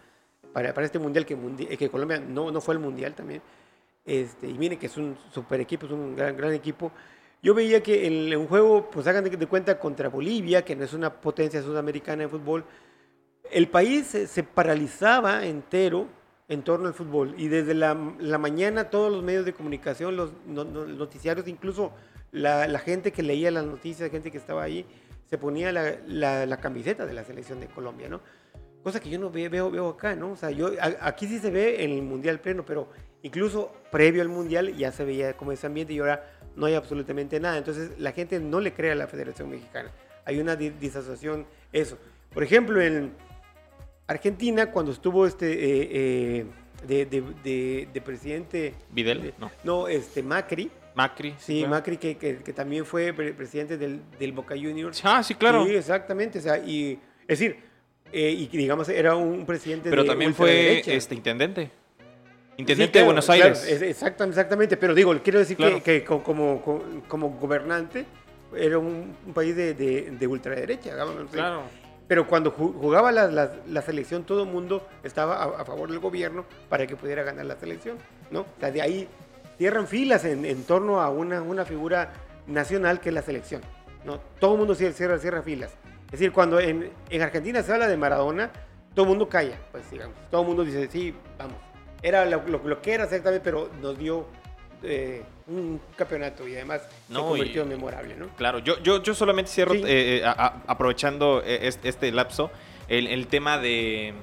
para, para este mundial que, eh, que Colombia no, no fue al mundial también. Este, y miren que es un super equipo, es un gran, gran equipo. Yo veía que en un juego, pues hagan de, cuenta contra Bolivia, que no es una potencia sudamericana de fútbol, el país se, se paralizaba entero en torno al fútbol. Y desde la, la, mañana todos los medios de comunicación, los, no, no, noticiarios, incluso la, la, gente que leía las noticias, gente que estaba ahí, se ponía la, la, camiseta de la selección de Colombia, ¿no? Cosa que yo no veo, veo, acá, ¿no? O sea, yo, aquí sí se ve en el Mundial pleno, pero incluso previo al Mundial ya se veía como ese ambiente y ahora no hay absolutamente nada. Entonces la gente no le cree a la Federación Mexicana. Hay una disasociación, eso. Por ejemplo, en Argentina, cuando estuvo este eh, eh, de, de, de, de, presidente... Videl, no. No, este Macri. Macri. Sí, claro. Macri, que, que, que, también fue presidente del, del Boca Juniors. Ah, sí, claro. Sí, exactamente. O sea, y, es decir, eh, y digamos era un presidente pero de también fue este intendente. Intendente sí, claro, de Buenos Aires. claro, exactamente exactamente pero digo quiero decir claro. que, que, como, como, como gobernante era un, un país de, de, de, ultraderecha digamos, claro. Pero cuando jugaba la, la, la selección todo el mundo estaba a, a, favor del gobierno para que pudiera ganar la selección no o sea, de ahí cierran filas en, en torno a una, una figura nacional que es la selección no todo el mundo cierra, cierra filas es decir, cuando en, en, Argentina se habla de Maradona, todo el mundo calla, pues digamos. Todo el mundo dice, sí, vamos. Era lo, lo, lo que era exactamente, pero nos dio eh, un campeonato y además no, se convirtió y, en memorable, ¿no? Claro, yo, yo, yo solamente cierro, sí. eh, a, a, aprovechando este, este lapso, el, el, tema de...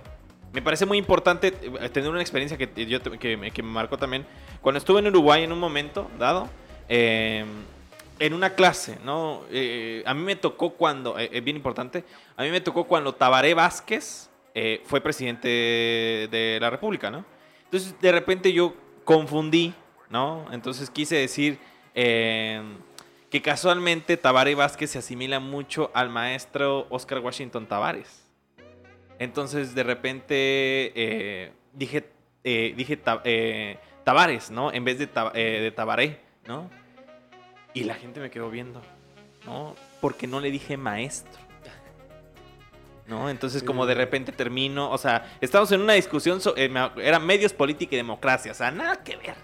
Me parece muy importante eh, tener una experiencia que, yo, que, que me marcó también. Cuando estuve en Uruguay en un momento dado, eh, en una clase, ¿no? Eh, a mí me tocó cuando, es eh, bien importante, a mí me tocó cuando Tabaré Vázquez eh, fue presidente de la República, ¿no? Entonces, de repente yo confundí, ¿no? Entonces quise decir eh, que casualmente Tabaré Vázquez se asimila mucho al maestro Oscar Washington Tavares. Entonces, de repente dije, dije Tavares, ¿no? En vez de, de Tabaré, ¿no? Y la gente me quedó viendo, ¿no? Porque no le dije maestro. ¿No? Entonces, como de repente termino, o sea, estamos en una discusión, so, eh, era medios, política y democracia, o sea, nada que ver.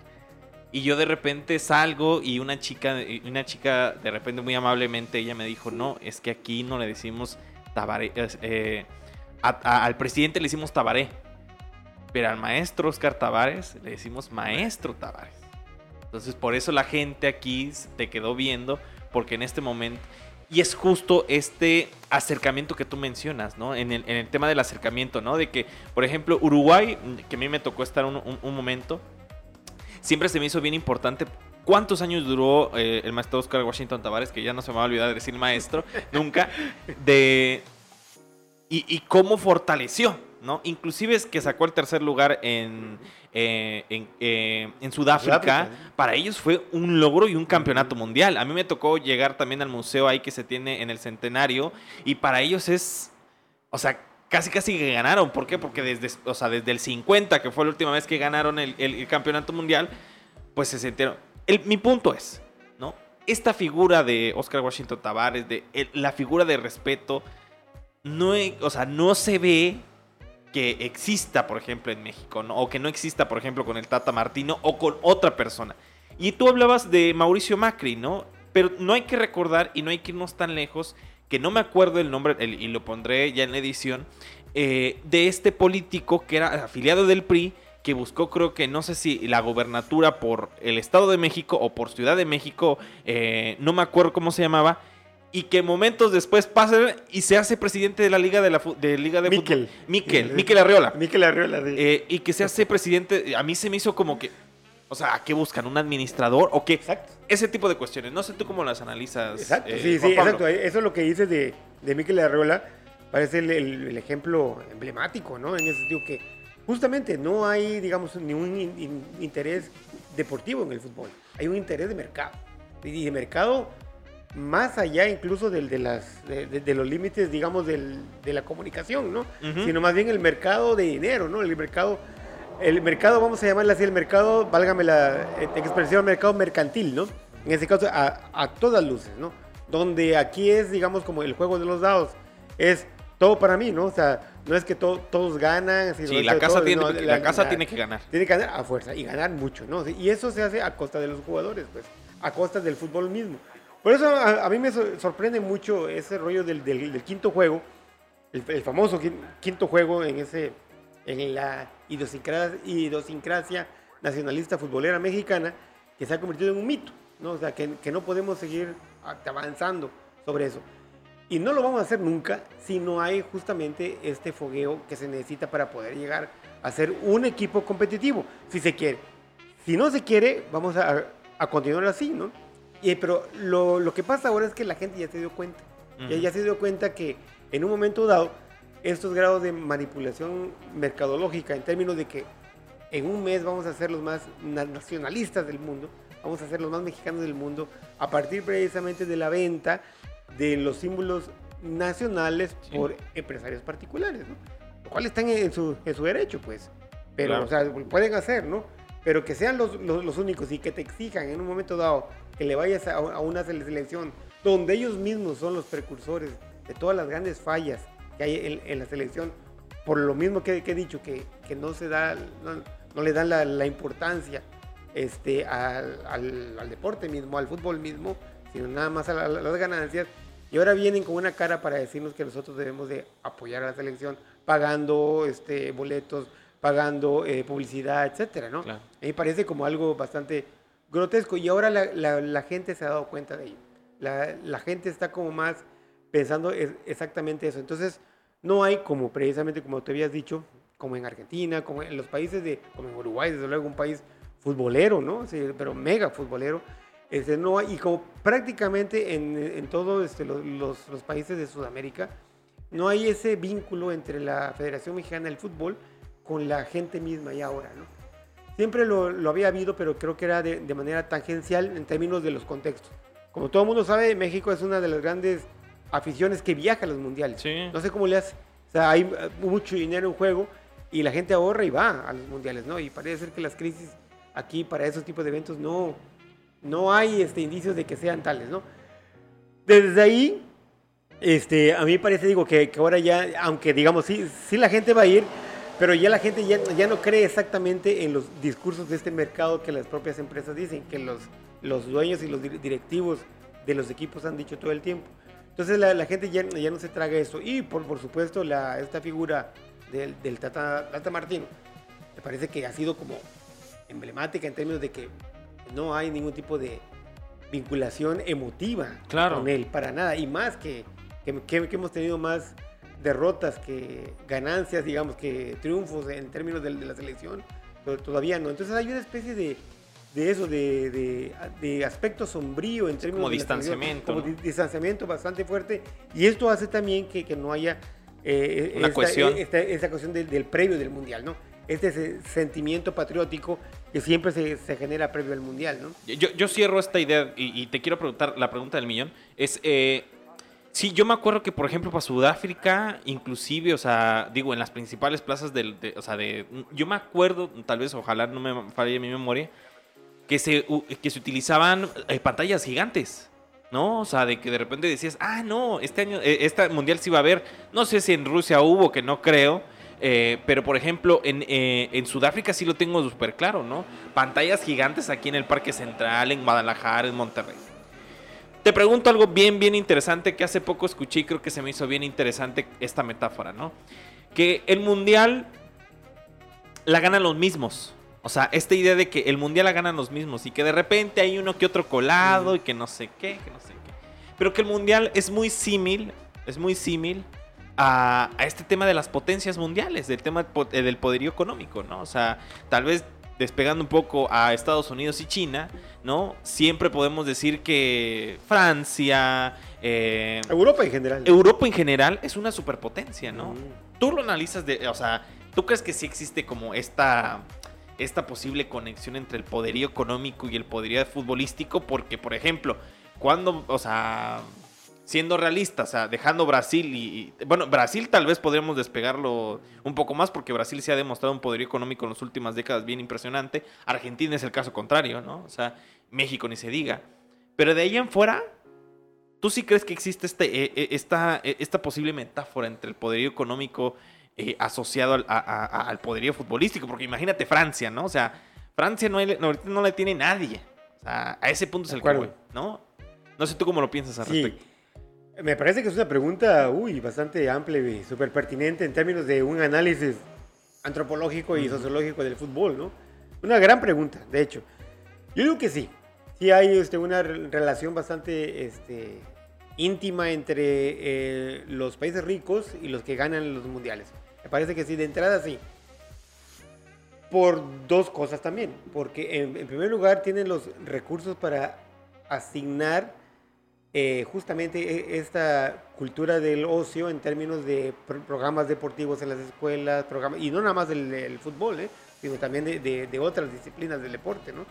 Y yo de repente salgo y una chica, una chica de repente muy amablemente, ella me dijo, no, es que aquí no le decimos Tabaré, eh, al presidente le decimos Tabaré, pero al maestro Oscar Tavares le decimos maestro Tavares. Entonces por eso la gente aquí te quedó viendo, porque en este momento... Y es justo este acercamiento que tú mencionas, ¿no? En el, tema del acercamiento, ¿no? De que, por ejemplo, Uruguay, que a mí me tocó estar un, momento, siempre se me hizo bien importante cuántos años duró eh, el maestro Oscar Washington Tavares, que ya no se me va a olvidar de decir maestro, nunca, de... y cómo fortaleció, ¿no? Inclusive es que sacó el tercer lugar en, eh, eh, en, Sudáfrica. Para ellos fue un logro y un campeonato mundial. A mí me tocó llegar también al museo ahí que se tiene en el centenario y para ellos es, o sea, casi casi que ganaron. ¿Por qué? Porque desde, o sea, desde el 50, que fue la última vez que ganaron el, campeonato mundial, pues se sintieron. mi punto es, ¿no? Esta figura de Oscar Washington Tavares, de la figura de respeto, no, o sea, no se ve que exista, por ejemplo, en México, o que no exista, por ejemplo, con el Tata Martino o con otra persona. Y tú hablabas de Mauricio Macri, ¿no? Pero no hay que recordar y no hay que irnos tan lejos, que no me acuerdo el nombre, y lo pondré ya en la edición, eh, de este político que era afiliado del PRI, que buscó creo que no sé si la gobernatura por el Estado de México o por Ciudad de México, eh, no me acuerdo cómo se llamaba, y que momentos después pasa y se hace presidente de la Liga de la de Liga de Miquel. Fútbol. Miquel, Miquel Arriola. Miquel Arriola. Eh, y que se hace presidente, a mí se me hizo como que, o sea, ¿a qué buscan? ¿Un administrador o qué? Exacto. Ese tipo de cuestiones. No sé tú cómo las analizas. Exacto, eh, sí, sí, exacto. Eso es lo que dices de, de Miquel Arriola. Parece el, ejemplo emblemático, ¿no? En ese sentido que justamente no hay, digamos, ningún interés deportivo en el fútbol. Hay un interés de mercado. Y de mercado más allá incluso del, de, las, de, los límites, digamos, del, de la comunicación, ¿no? Sino más bien el mercado de dinero, ¿no? El mercado, el mercado, vamos a llamarle así, el mercado, válgame la eh, expresión, mercado mercantil, ¿no? En ese caso, a, a, todas luces, ¿no? Donde aquí es, digamos, como el juego de los dados, es todo para mí, ¿no? O sea, no es que todos ganan. sí, la casa, tiene, la, casa tiene que ganar. Tiene que ganar a fuerza y ganar mucho, ¿no? Y eso se hace a costa de los jugadores, pues, a costa del fútbol mismo. Por eso a, mí me sorprende mucho ese rollo del, quinto juego, el, famoso quinto juego en, ese, en la idiosincrasia, nacionalista futbolera mexicana, que se ha convertido en un mito, ¿no? O sea, que, no podemos seguir avanzando sobre eso. Y no lo vamos a hacer nunca si no hay justamente este fogueo que se necesita para poder llegar a ser un equipo competitivo, si se quiere. Si no se quiere, vamos a, a continuar así, ¿no? Pero lo, lo, que pasa ahora es que la gente ya se dio cuenta. ya, se dio cuenta que en un momento dado, estos grados de manipulación mercadológica, en términos de que en un mes vamos a ser los más nacionalistas del mundo, vamos a ser los más mexicanos del mundo, a partir precisamente de la venta de los símbolos nacionales por empresarios particulares, ¿no? Lo cual están en su, en su derecho, pues. Pero, o sea, pueden hacer, ¿no? Pero que sean los, los, los únicos y que te exijan en un momento dado que le vayas a, una selección donde ellos mismos son los precursores de todas las grandes fallas que hay en, la selección, por lo mismo que, he dicho, que, que, no se da, no, le dan la, importancia este, al, al, deporte mismo, al fútbol mismo, sino nada más a, las ganancias. Y ahora vienen con una cara para decirnos que nosotros debemos de apoyar a la selección pagando este, boletos, pagando eh, publicidad, etcétera, ¿no? A mí parece como algo bastante grotesco y ahora la, gente se ha dado cuenta de ello. La, gente está como más pensando exactamente eso. Entonces, no hay como precisamente como te habías dicho, como en Argentina, como en los países de, como en Uruguay, desde luego un país futbolero, ¿no? Pero mega futbolero. Este, no hay, y como prácticamente en, en todos este, los, los, países de Sudamérica, no hay ese vínculo entre la Federación Mexicana del Fútbol con la gente misma y ahora, ¿no? Siempre lo, lo había habido, pero creo que era de, de, manera tangencial en términos de los contextos. Como todo el mundo sabe, México es una de las grandes aficiones que viaja a los mundiales. No sé cómo le hace. O sea, hay uh, mucho dinero en juego y la gente ahorra y va a los mundiales, ¿no? Y parece ser que las crisis aquí para esos tipos de eventos no, no hay este, indicios de que sean tales, ¿no? Desde ahí, este, a mí parece, digo, que, que ahora ya, aunque digamos, sí, sí la gente va a ir, Pero ya la gente ya, ya no cree exactamente en los discursos de este mercado que las propias empresas dicen, que los, los dueños y los directivos de los equipos han dicho todo el tiempo. Entonces la, la gente ya, ya, no se traga eso. Y por, por supuesto la, esta figura del, del Tata, Tata Martino, me parece que ha sido como emblemática en términos de que no hay ningún tipo de vinculación emotiva claro. con él, para nada. Y más que, que, que, hemos tenido más derrotas que ganancias, digamos, que triunfos en términos de, de la selección, pero todavía no. Entonces hay una especie de, de eso, de, de, de, aspecto sombrío en términos como de distanciamiento. Como ¿no? distanciamiento bastante fuerte. Y esto hace también que, que no haya eh, una esta, cuestión. Esta, esta cuestión del, del previo del Mundial, ¿no? Este sentimiento patriótico que siempre se, se, genera previo al Mundial, ¿no? Yo, yo cierro esta idea y, y, te quiero preguntar, la pregunta del millón, es, eh, sí, yo me acuerdo que, por ejemplo, para Sudáfrica, inclusive, o sea, digo, en las principales plazas del, de, o sea, de, yo me acuerdo, tal vez, ojalá no me falle mi memoria, que se, que se utilizaban eh, pantallas gigantes. ¿no? O sea, de que de repente decías, ah, no, este año, eh, este mundial sí va a haber, no sé si en Rusia hubo, que no creo, eh, pero por ejemplo, en, eh, en Sudáfrica sí lo tengo súper claro, ¿no? Pantallas gigantes aquí en el Parque Central, en Guadalajara, en Monterrey. Te pregunto algo bien, bien interesante que hace poco escuché y creo que se me hizo bien interesante esta metáfora, ¿no? Que el mundial la ganan los mismos. O sea, esta idea de que el mundial la ganan los mismos y que de repente hay uno que otro colado mm. y que no sé qué, que no sé qué. Pero que el mundial es muy símil, es muy símil a, a, este tema de las potencias mundiales, del tema del poderío económico, ¿no? O sea, tal vez despegando un poco a Estados Unidos y China, ¿no? Siempre podemos decir que Francia... Eh, Europa en general. Europa en general es una superpotencia, ¿no? Mm. Tú lo analizas de... O sea, ¿tú crees que sí existe como esta esta posible conexión entre el poderío económico y el poderío futbolístico, porque, por ejemplo, cuando, o sea, siendo realistas, o sea, dejando Brasil y, y, bueno, Brasil tal vez podríamos despegarlo un poco más porque Brasil se ha demostrado un poderío económico en las últimas décadas bien impresionante. Argentina es el caso contrario, ¿no? O sea, México ni se diga. Pero de ahí en fuera, ¿tú sí crees que existe este, esta, esta posible metáfora entre el poderío económico eh, asociado al, a, a, al, poderío futbolístico, porque imagínate Francia, ¿no? O sea, Francia no, hay, no, no le tiene nadie. O sea, a ese punto es el que ¿no? No sé tú cómo lo piensas al sí. respecto. Me parece que es una pregunta, uy, bastante amplia y súper pertinente en términos de un análisis antropológico y sociológico del fútbol, ¿no? Una gran pregunta, de hecho. Yo digo que sí. Sí hay este, una relación bastante este, íntima entre eh, los países ricos y los que ganan los mundiales. Me parece que sí, de entrada sí. Por dos cosas también. Porque en, en primer lugar tienen los recursos para asignar eh, justamente esta cultura del ocio en términos de pro programas deportivos en las escuelas, programas, y no nada más del, fútbol, ¿eh? sino también de, otras disciplinas del deporte. ¿no?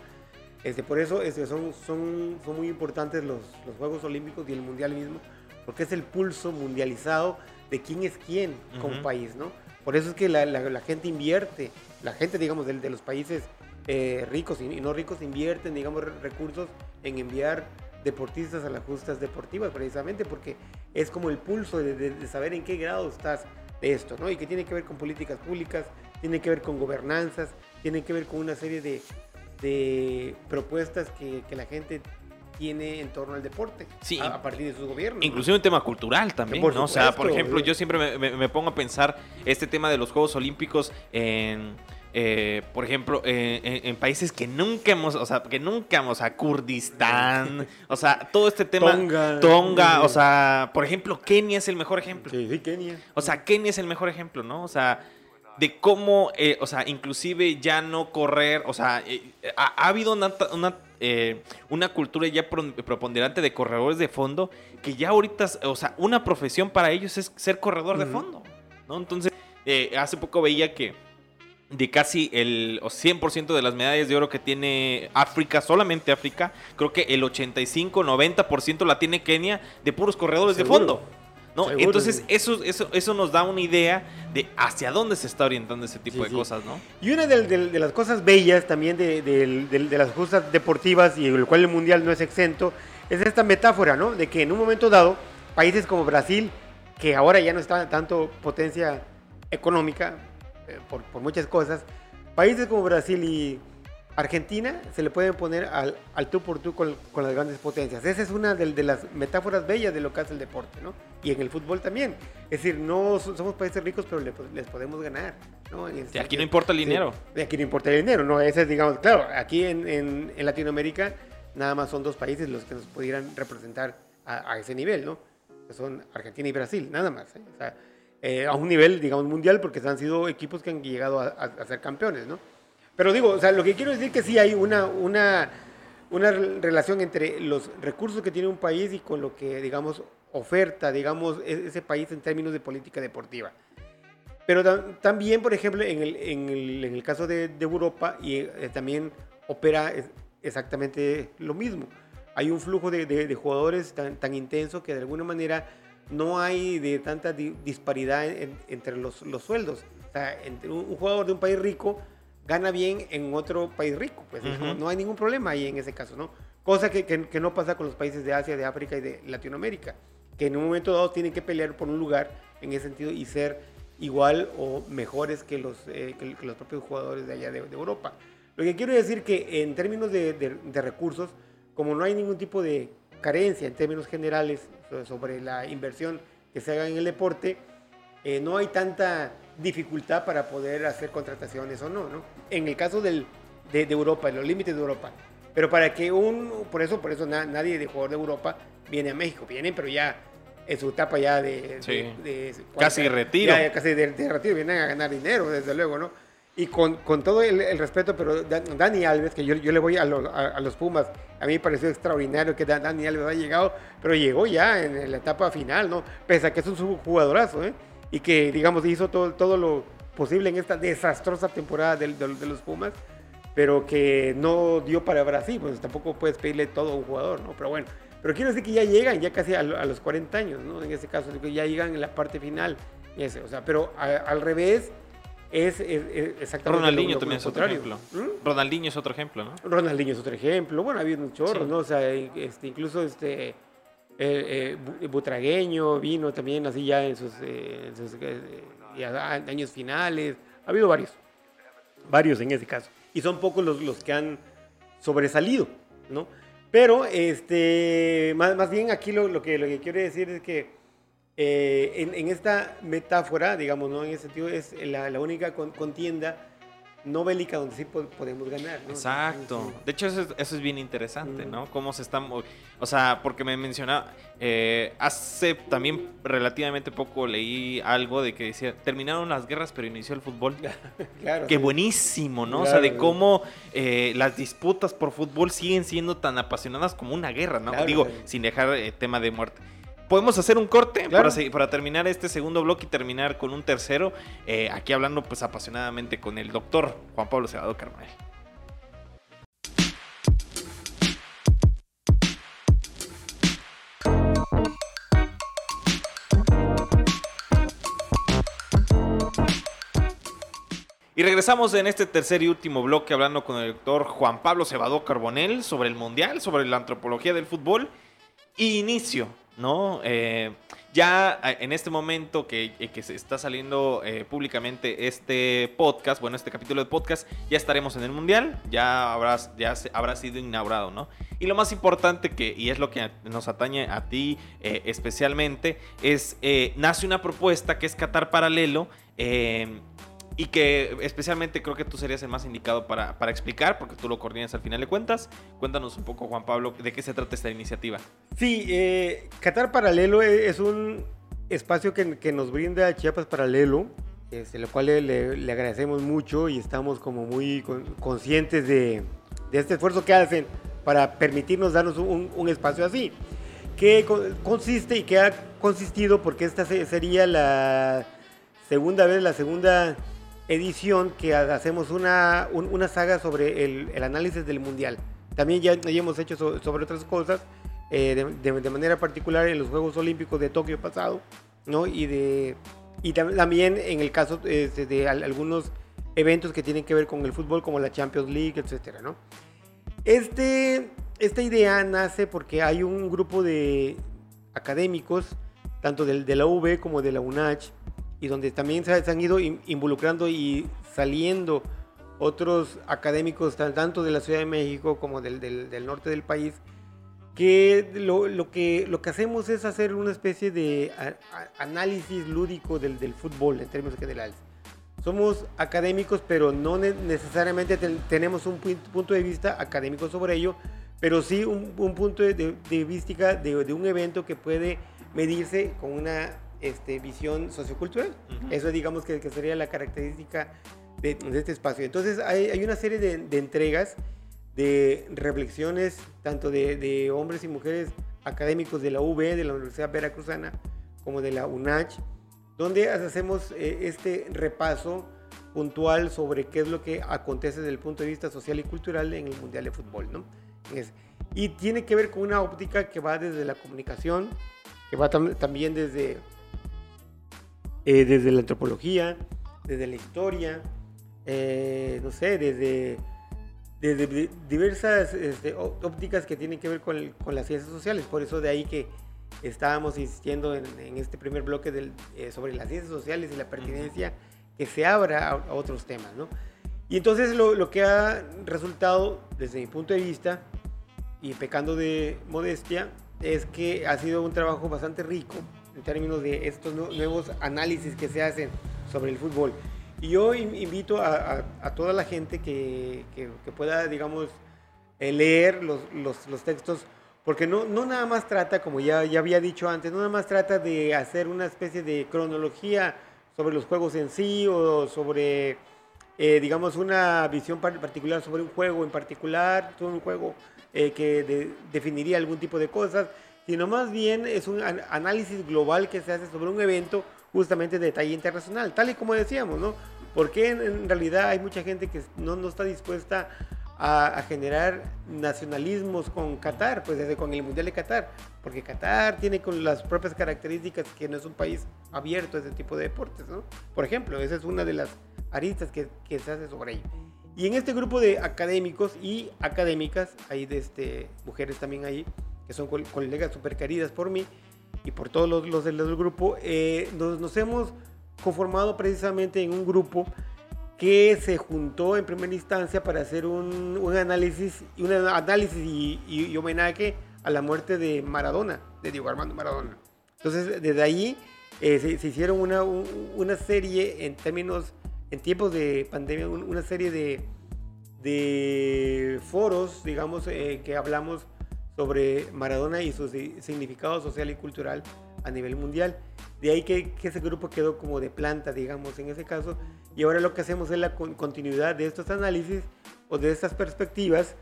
Este, por eso este, son, son, son muy importantes los, los Juegos Olímpicos y el Mundial mismo, porque es el pulso mundializado de quién es quién uh -huh. con país. ¿no? Por eso es que la, la, la gente invierte, la gente, digamos, de, de los países eh, ricos y, y, no ricos invierten, digamos, recursos en enviar deportistas a las justas deportivas, precisamente porque es como el pulso de, de, de, saber en qué grado estás de esto, ¿no? Y que tiene que ver con políticas públicas, tiene que ver con gobernanzas, tiene que ver con una serie de, de propuestas que, que la gente tiene en torno al deporte sí, a, a, partir de sus gobiernos. Inclusive ¿no? un tema cultural también, ¿no? Supuesto, o sea, por ejemplo, yo siempre me, me, me, pongo a pensar este tema de los Juegos Olímpicos en eh, por ejemplo, eh, en, en, países que nunca hemos, o sea, que nunca, o sea, Kurdistán, *laughs* o sea, todo este tema, Tonga, Tonga, o sea, por ejemplo, Kenia es el mejor ejemplo. Sí, sí, Kenia. O sea, Kenia es el mejor ejemplo, ¿no? O sea, de cómo, eh, o sea, inclusive ya no correr, o sea, eh, ha, ha, habido una, una, eh, una cultura ya preponderante de corredores de fondo que ya ahorita, o sea, una profesión para ellos es ser corredor uh -huh. de fondo, ¿no? Entonces, hace poco veía que de casi el 100% de las medallas de oro que tiene África, solamente África, creo que el 85-90% la tiene Kenia de puros corredores Seguro. de fondo. ¿No? Seguro, Entonces, sí. eso, eso, eso nos da una idea de hacia dónde se está orientando ese tipo sí, de sí. cosas, ¿no? Y una de, de, de, las cosas bellas también de, de, las justas deportivas y el cual el Mundial no es exento, es esta metáfora, ¿no? De que en un momento dado, países como Brasil, que ahora ya no está tanto potencia económica, eh, por, por muchas cosas, países como Brasil y Argentina se le puede poner al, al tú por tú con, con las grandes potencias. Esa es una de, de, las metáforas bellas de lo que hace el deporte, ¿no? Y en el fútbol también. Es decir, no somos países ricos, pero le, les podemos ganar, ¿no? Y aquí no importa el dinero. Sí, aquí no importa el dinero, ¿no? Ese es, digamos, claro, aquí en, en, en, Latinoamérica nada más son dos países los que nos pudieran representar a, a ese nivel, ¿no? Que son Argentina y Brasil, nada más. ¿eh? O sea, eh, a un nivel, digamos, mundial, porque han sido equipos que han llegado a, a, a ser campeones, ¿no? Pero digo, o sea, lo que quiero decir que sí hay una, una, una relación entre los recursos que tiene un país y con lo que, digamos, oferta, digamos, ese país en términos de política deportiva. Pero tam también, por ejemplo, en el, en el, en el caso de, de, Europa, y eh, también opera exactamente lo mismo. Hay un flujo de, de, de jugadores tan, tan, intenso que de alguna manera no hay de tanta di disparidad en, entre los, los, sueldos. O sea, entre un, un jugador de un país rico gana bien en otro país rico. Pues uh -huh. no hay ningún problema ahí en ese caso, ¿no? Cosa que, que, que, no pasa con los países de Asia, de África y de Latinoamérica, que en un momento dado tienen que pelear por un lugar en ese sentido y ser igual o mejores que los, eh, que, que, los propios jugadores de allá de, de, Europa. Lo que quiero decir que en términos de, de, de, recursos, como no hay ningún tipo de carencia en términos generales sobre la inversión que se haga en el deporte, eh, no hay tanta dificultad para poder hacer contrataciones o no, ¿no? En el caso del, de, de, Europa, en los límites de Europa. Pero para que un, por eso, por eso na, nadie de jugador de Europa viene a México, vienen, pero ya en su etapa ya de... Sí. de, de casi retiro. Ya, casi de, de, retiro, vienen a ganar dinero, desde luego, ¿no? Y con, con todo el, el, respeto, pero Dani Alves, que yo, yo le voy a, lo, a, a, los Pumas, a mí me pareció extraordinario que Dani Alves haya llegado, pero llegó ya en la etapa final, ¿no? Pese a que es un jugadorazo, ¿eh? Y que, digamos, hizo todo, todo lo posible en esta desastrosa temporada de, de, de, los Pumas, pero que no dio para Brasil, pues tampoco puedes pedirle todo a un jugador, ¿no? Pero bueno, pero quiero decir que ya llegan, ya casi a, a los 40 años, ¿no? En ese caso, ya llegan en la parte final, ese, o sea, pero a, al revés, es, es, es, exactamente Ronaldinho lo, también es otro ejemplo. ¿Mm? Ronaldinho es otro ejemplo, ¿no? Ronaldinho es otro ejemplo. Bueno, ha habido un chorro, sí. ¿no? O sea, este, incluso este eh, eh, Butragueño vino también así ya en sus, eh, en sus años finales. Ha habido varios, varios en ese caso. Y son pocos los, los que han sobresalido, ¿no? Pero, este, más, más bien aquí lo, lo, que, lo que quiero decir es que eh, en, esta metáfora, digamos, ¿no? En ese sentido, es la única contienda no bélica donde sí podemos ganar. ¿no? Exacto. De hecho, eso es, eso es bien interesante, mm. ¿no? Cómo se están... O sea, porque me mencionaba... Eh, hace también relativamente poco leí algo de que decía, terminaron las guerras pero inició el fútbol. *laughs* claro. Qué sí. buenísimo, ¿no? Claro, o sea, de cómo eh, las disputas por fútbol siguen siendo tan apasionadas como una guerra, ¿no? Claro, Digo, sin dejar eh, tema de muerte podemos hacer un corte claro. para, para, terminar este segundo bloque y terminar con un tercero. Eh, aquí hablando pues apasionadamente con el doctor Juan Pablo Cebado Carmel. Y regresamos en este tercer y último bloque hablando con el doctor Juan Pablo Cebado Carbonel sobre el Mundial, sobre la antropología del fútbol. Inicio ¿no? Eh, ya eh, en este momento que, eh, que se está saliendo eh, públicamente este podcast, bueno, este capítulo de podcast, ya estaremos en el Mundial, ya, habrás, ya se, habrá sido inaugurado, ¿no? Y lo más importante que, y es lo que nos atañe a ti especialmente, es, nace una propuesta que es Qatar Paralelo, y que especialmente creo que tú serías el más indicado para, para, explicar, porque tú lo coordinas al final de cuentas. Cuéntanos un poco, Juan Pablo, de qué se trata esta iniciativa. Sí, eh, Qatar Paralelo es un espacio que, que nos brinda Chiapas Paralelo, este, lo cual le, le, agradecemos mucho y estamos como muy con, conscientes de, de, este esfuerzo que hacen para permitirnos darnos un, un espacio así, que consiste y que ha consistido, porque esta sería la segunda vez, la segunda edición que hacemos una, un, una saga sobre el, el, análisis del mundial. También ya, ya hemos hecho so, sobre otras cosas, eh, de, de, de, manera particular en los Juegos Olímpicos de Tokio pasado, ¿no? Y, de, y también en el caso este, de algunos eventos que tienen que ver con el fútbol, como la Champions League, etcétera, ¿no? Este, esta idea nace porque hay un grupo de académicos, tanto del, de la UB como de la UNACH, y donde también se, han ido involucrando y saliendo otros académicos tanto de la Ciudad de México como del, del, norte del país, que lo, lo que lo que hacemos es hacer una especie de análisis lúdico del, del, fútbol en términos generales. Somos académicos, pero no necesariamente tenemos un punto de vista académico sobre ello, pero sí un, un punto de, de, vista de, de, un evento que puede medirse con una este, visión sociocultural. Eso digamos que, que, sería la característica de, este espacio. Entonces hay, hay una serie de, entregas, de reflexiones, tanto de, hombres y mujeres académicos de la UB, de la Universidad Veracruzana, como de la UNACH, donde hacemos eh, este repaso puntual sobre qué es lo que acontece desde el punto de vista social y cultural en el Mundial de Fútbol. ¿no? y tiene que ver con una óptica que va desde la comunicación, que va también desde, eh, desde la antropología, desde la historia, eh, no sé, desde, desde diversas este, ópticas que tienen que ver con, con, las ciencias sociales. Por eso de ahí que estábamos insistiendo en, este primer bloque del, eh, sobre las ciencias sociales y la pertinencia que se abra a, otros temas, ¿no? Y entonces lo, lo, que ha resultado, desde mi punto de vista, y pecando de modestia, es que ha sido un trabajo bastante rico en términos de estos nuevos análisis que se hacen sobre el fútbol. Y yo invito a, toda la gente que, que, pueda, digamos, eh, leer los, los, los, textos, porque no, no nada más trata, como ya, ya había dicho antes, no nada más trata de hacer una especie de cronología sobre los juegos en sí o sobre, eh, digamos, una visión particular sobre un juego en particular, sobre un juego eh, que definiría algún tipo de cosas, sino más bien es un análisis global que se hace sobre un evento justamente de talla internacional, tal y como decíamos, ¿no? Porque en, realidad hay mucha gente que no, no está dispuesta a, generar nacionalismos con Qatar, pues desde con el Mundial de Qatar, porque Qatar tiene con las propias características que no es un país abierto a ese tipo de deportes, ¿no? Por ejemplo, esa es una de las aristas que, que se hace sobre ello. Y en este grupo de académicos y académicas, hay de este, mujeres también ahí, que son colegas súper queridas por mí y por todos los, los del, grupo, eh, nos, hemos conformado precisamente en un grupo que se juntó en primera instancia para hacer un, un análisis, un análisis y, y, homenaje a la muerte de Maradona, de Diego Armando Maradona. Entonces, desde ahí eh, se, hicieron una, una serie en términos en tiempos de pandemia una serie de, de foros, digamos, eh, que hablamos sobre Maradona y su significado social y cultural a nivel mundial. De ahí que, ese grupo quedó como de planta, digamos, en ese caso. Y ahora lo que hacemos es la continuidad de estos análisis o de estas perspectivas,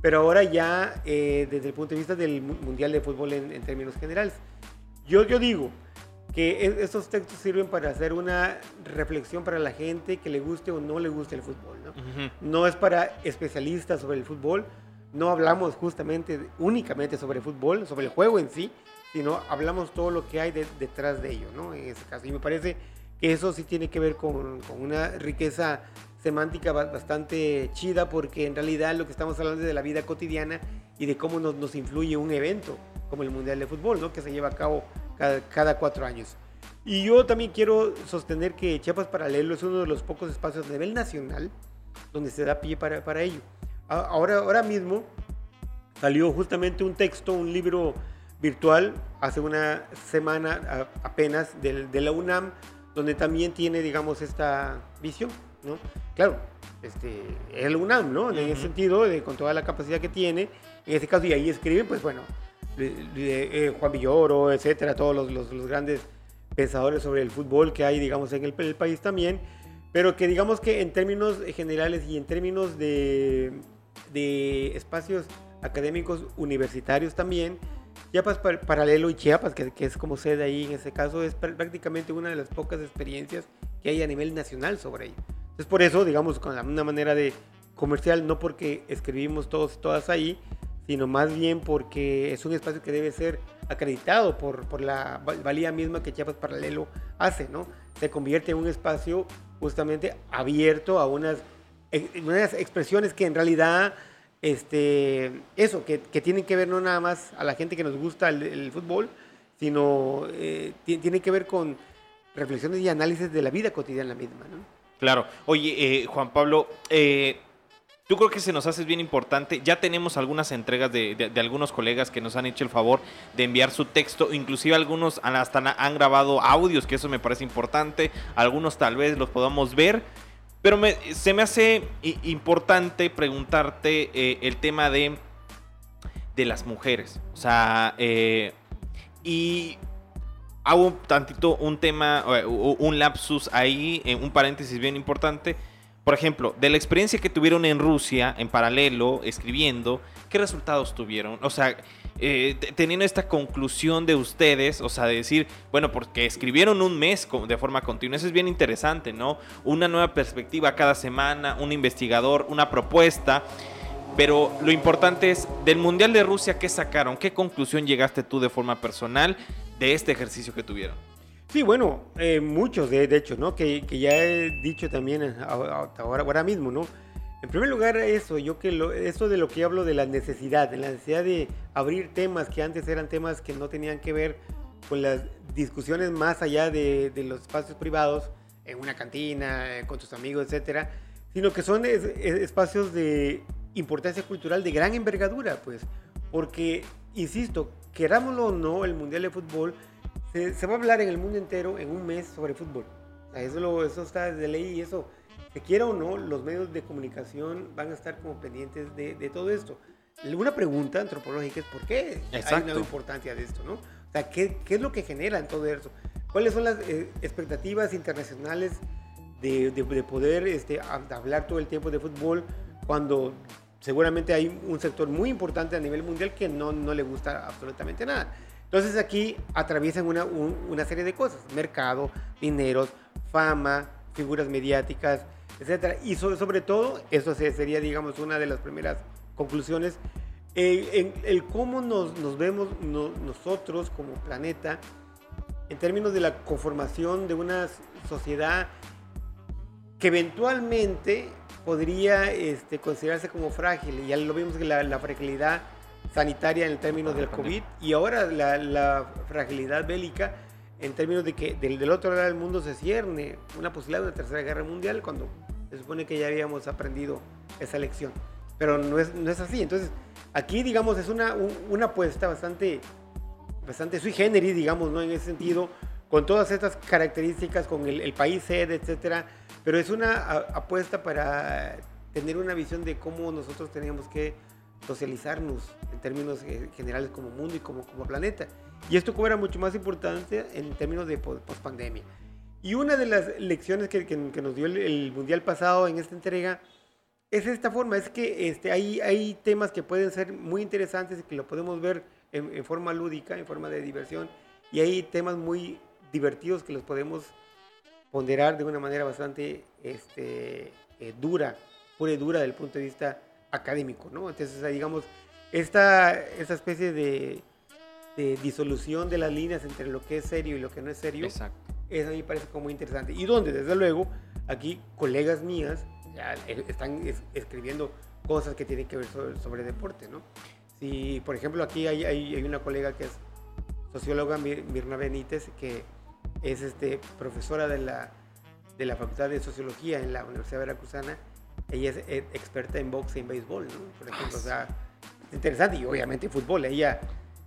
pero ahora ya eh, desde el punto de vista del Mundial de Fútbol en, en términos generales. Yo, yo digo, que estos textos sirven para hacer una reflexión para la gente que le guste o no le guste el fútbol. No, no es para especialistas sobre el fútbol, no hablamos justamente, únicamente sobre el fútbol, sobre el juego en sí, sino hablamos todo lo que hay detrás de ello, ¿no? En ese caso. Y me parece que eso sí tiene que ver con, una riqueza semántica bastante chida, porque en realidad lo que estamos hablando es de la vida cotidiana y de cómo nos, influye un evento como el Mundial de Fútbol, ¿no? Que se lleva a cabo cada, cuatro años. Y yo también quiero sostener que Chiapas Paralelo es uno de los pocos espacios a nivel nacional donde se da pie para ello. Ahora, ahora mismo salió justamente un texto, un libro virtual, hace una semana apenas de, de la UNAM, donde también tiene, digamos, esta visión, ¿no? Claro, este, el UNAM, ¿no? En ese sentido, con toda la capacidad que tiene, en ese caso, y ahí escriben, pues bueno, eh, Juan Villoro, etcétera, todos los, los, grandes pensadores sobre el fútbol que hay, digamos, en el, país también, pero que digamos que en términos generales y en términos de, de espacios académicos universitarios también, Chiapas Paralelo y Chiapas, que, que, es como sede ahí en ese caso, es prácticamente una de las pocas experiencias que hay a nivel nacional sobre ello. Es por eso, digamos, con una manera de comercial, no porque escribimos todos todas ahí, sino más bien porque es un espacio que debe ser acreditado por, por la valía misma que Chiapas Paralelo hace, ¿no? Se convierte en un espacio justamente abierto a unas, unas expresiones que en realidad, este, eso, que, que, tienen que ver no nada más a la gente que nos gusta el, fútbol, sino eh, tiene que ver con reflexiones y análisis de la vida cotidiana misma, ¿no? Claro. Oye, eh, Juan Pablo, eh, yo creo que se nos hace bien importante. Ya tenemos algunas entregas de, algunos colegas que nos han hecho el favor de enviar su texto. Inclusive algunos hasta han grabado audios, que eso me parece importante. Algunos tal vez los podamos ver. Pero se me hace importante preguntarte eh, el tema de, de las mujeres. O sea, eh, y hago tantito un tema, un lapsus ahí, un paréntesis bien importante por ejemplo, de la experiencia que tuvieron en Rusia, en paralelo, escribiendo, ¿qué resultados tuvieron? O sea, eh, teniendo esta conclusión de ustedes, o sea, de decir, bueno, porque escribieron un mes de forma continua, eso es bien interesante, ¿no? Una nueva perspectiva cada semana, un investigador, una propuesta. Pero lo importante es, del Mundial de Rusia, ¿qué sacaron? ¿Qué conclusión llegaste tú de forma personal de este ejercicio que tuvieron? Sí, bueno, eh, muchos de, hecho, ¿no? Que, ya he dicho también ahora, ahora mismo, ¿no? En primer lugar, eso, yo que lo, eso de lo que hablo de la necesidad, de la necesidad de abrir temas que antes eran temas que no tenían que ver con las discusiones más allá de, los espacios privados, en una cantina, eh, con tus amigos, etcétera, sino que son espacios de importancia cultural de gran envergadura, pues, porque, insisto, querámoslo o no, el Mundial de Fútbol se, va a hablar en el mundo entero en un mes sobre fútbol. eso, lo, eso está de ley y eso, que quiera o no, los medios de comunicación van a estar como pendientes de, de todo esto. Una pregunta antropológica es por qué hay una importancia de esto, ¿no? O sea, ¿qué, ¿qué, es lo que genera en todo eso? ¿Cuáles son las eh, expectativas internacionales de, de, poder este, hablar todo el tiempo de fútbol cuando seguramente hay un sector muy importante a nivel mundial que no, no le gusta absolutamente nada? Entonces aquí atraviesan una, una serie de cosas, mercado, dineros, fama, figuras mediáticas, etc. Y sobre, todo, eso sería, digamos, una de las primeras conclusiones, en el cómo nos, nos vemos nosotros como planeta en términos de la conformación de una sociedad que eventualmente podría este, considerarse como frágil. Ya lo vimos que la, la fragilidad sanitaria en términos del COVID y ahora la, fragilidad bélica en términos de que del, otro lado del mundo se cierne una posibilidad de una tercera guerra mundial cuando se supone que ya habíamos aprendido esa lección. Pero no es, no es así. Entonces, aquí, digamos, es una, una apuesta bastante, bastante sui generis, digamos, ¿no? En ese sentido, con todas estas características, con el, país sede, etcétera. Pero es una apuesta para tener una visión de cómo nosotros teníamos que socializarnos en términos eh, generales como mundo y como, como planeta. Y esto cobra mucho más importancia en términos de post-pandemia. Y una de las lecciones que, que, nos dio el, Mundial pasado en esta entrega es esta forma, es que este, hay, hay temas que pueden ser muy interesantes y que lo podemos ver en, forma lúdica, en forma de diversión, y hay temas muy divertidos que los podemos ponderar de una manera bastante este, eh, dura, pura y dura del punto de vista académico, ¿no? Entonces, digamos, esta, esta especie de, disolución de las líneas entre lo que es serio y lo que no es serio, Exacto. eso a mí me parece como muy interesante. Y donde, desde luego, aquí colegas mías ya están escribiendo cosas que tienen que ver sobre, deporte, ¿no? Si, por ejemplo, aquí hay, hay, una colega que es socióloga, Mirna Benítez, que es este, profesora de la, de la Facultad de Sociología en la Universidad Veracruzana, ella es eh, experta en boxe y en béisbol, ¿no? Por ejemplo, o sea, interesante. Y obviamente en fútbol, ella,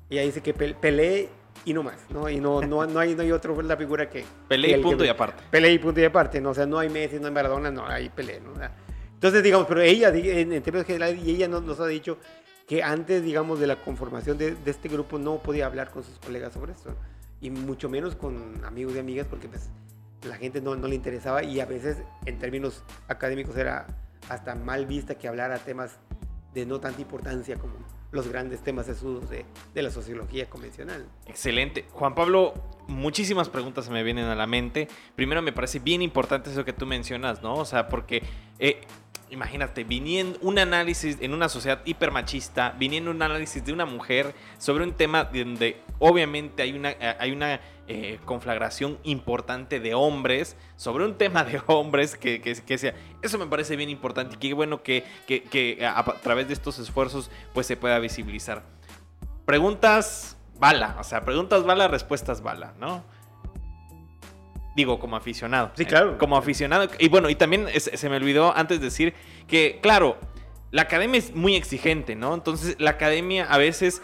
ella dice que peleé y no más, ¿no? Y no, no, no, hay, no hay otro la figura que... Pelé y punto y aparte. Pelé y punto y aparte, ¿no? O sea, no hay Messi, no hay Maradona, no, hay Pelé, ¿no? Entonces, digamos, pero ella, en, términos generales, y ella nos, nos, ha dicho que antes, digamos, de la conformación de, de, este grupo no podía hablar con sus colegas sobre esto, y mucho menos con amigos y amigas, porque pues la gente no, no le interesaba y a veces en términos académicos era hasta mal vista que hablara temas de no tanta importancia como los grandes temas de, de la sociología convencional. Excelente. Juan Pablo, muchísimas preguntas se me vienen a la mente. Primero me parece bien importante eso que tú mencionas, ¿no? O sea, porque eh, imagínate, viniendo un análisis en una sociedad hipermachista, viniendo un análisis de una mujer sobre un tema donde obviamente hay una, eh, hay una eh, conflagración importante de hombres, sobre un tema de hombres que, que, sea. Eso me parece bien importante y qué bueno que, que a, a, través de estos esfuerzos pues se pueda visibilizar. Preguntas bala, o sea, preguntas bala, respuestas bala, ¿no? Digo, como aficionado. Sí, claro. como aficionado. Y bueno, y también se me olvidó antes decir que, claro, la academia es muy exigente, ¿no? Entonces, la academia a veces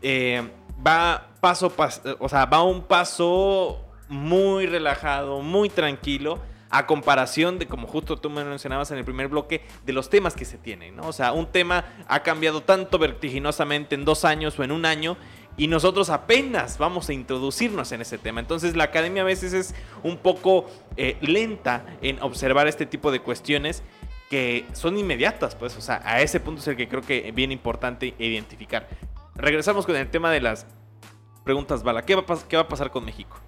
eh, va paso, o sea, va un paso muy relajado, muy tranquilo a comparación de, como justo tú me mencionabas en el primer bloque, de los temas que se tienen, ¿no? O sea, un tema ha cambiado tanto vertiginosamente en dos años o en un año y nosotros apenas vamos a introducirnos en ese tema. Entonces la academia a veces es un poco eh, lenta en observar este tipo de cuestiones que son inmediatas, pues, o sea, a ese punto es el que creo que es bien importante identificar. Regresamos con el tema de las preguntas, Bala. ¿Qué va a, qué va a pasar con México?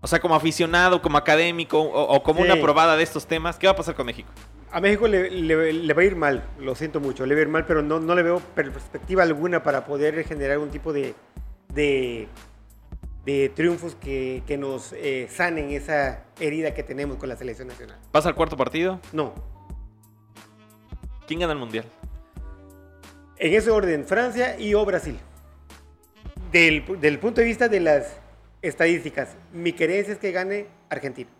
O sea, como aficionado, como académico o, como una probada de estos temas, ¿qué va a pasar con México? A México le, va a ir mal, lo siento mucho, le va a ir mal, pero no, no le veo perspectiva alguna para poder generar un tipo de, de, triunfos que, nos eh, sanen esa herida que tenemos con la selección nacional. ¿Pasa al cuarto partido? No. ¿Quién gana el Mundial? En ese orden, Francia y o Brasil. Del, del punto de vista de las estadísticas, mi querencia es que gane Argentina.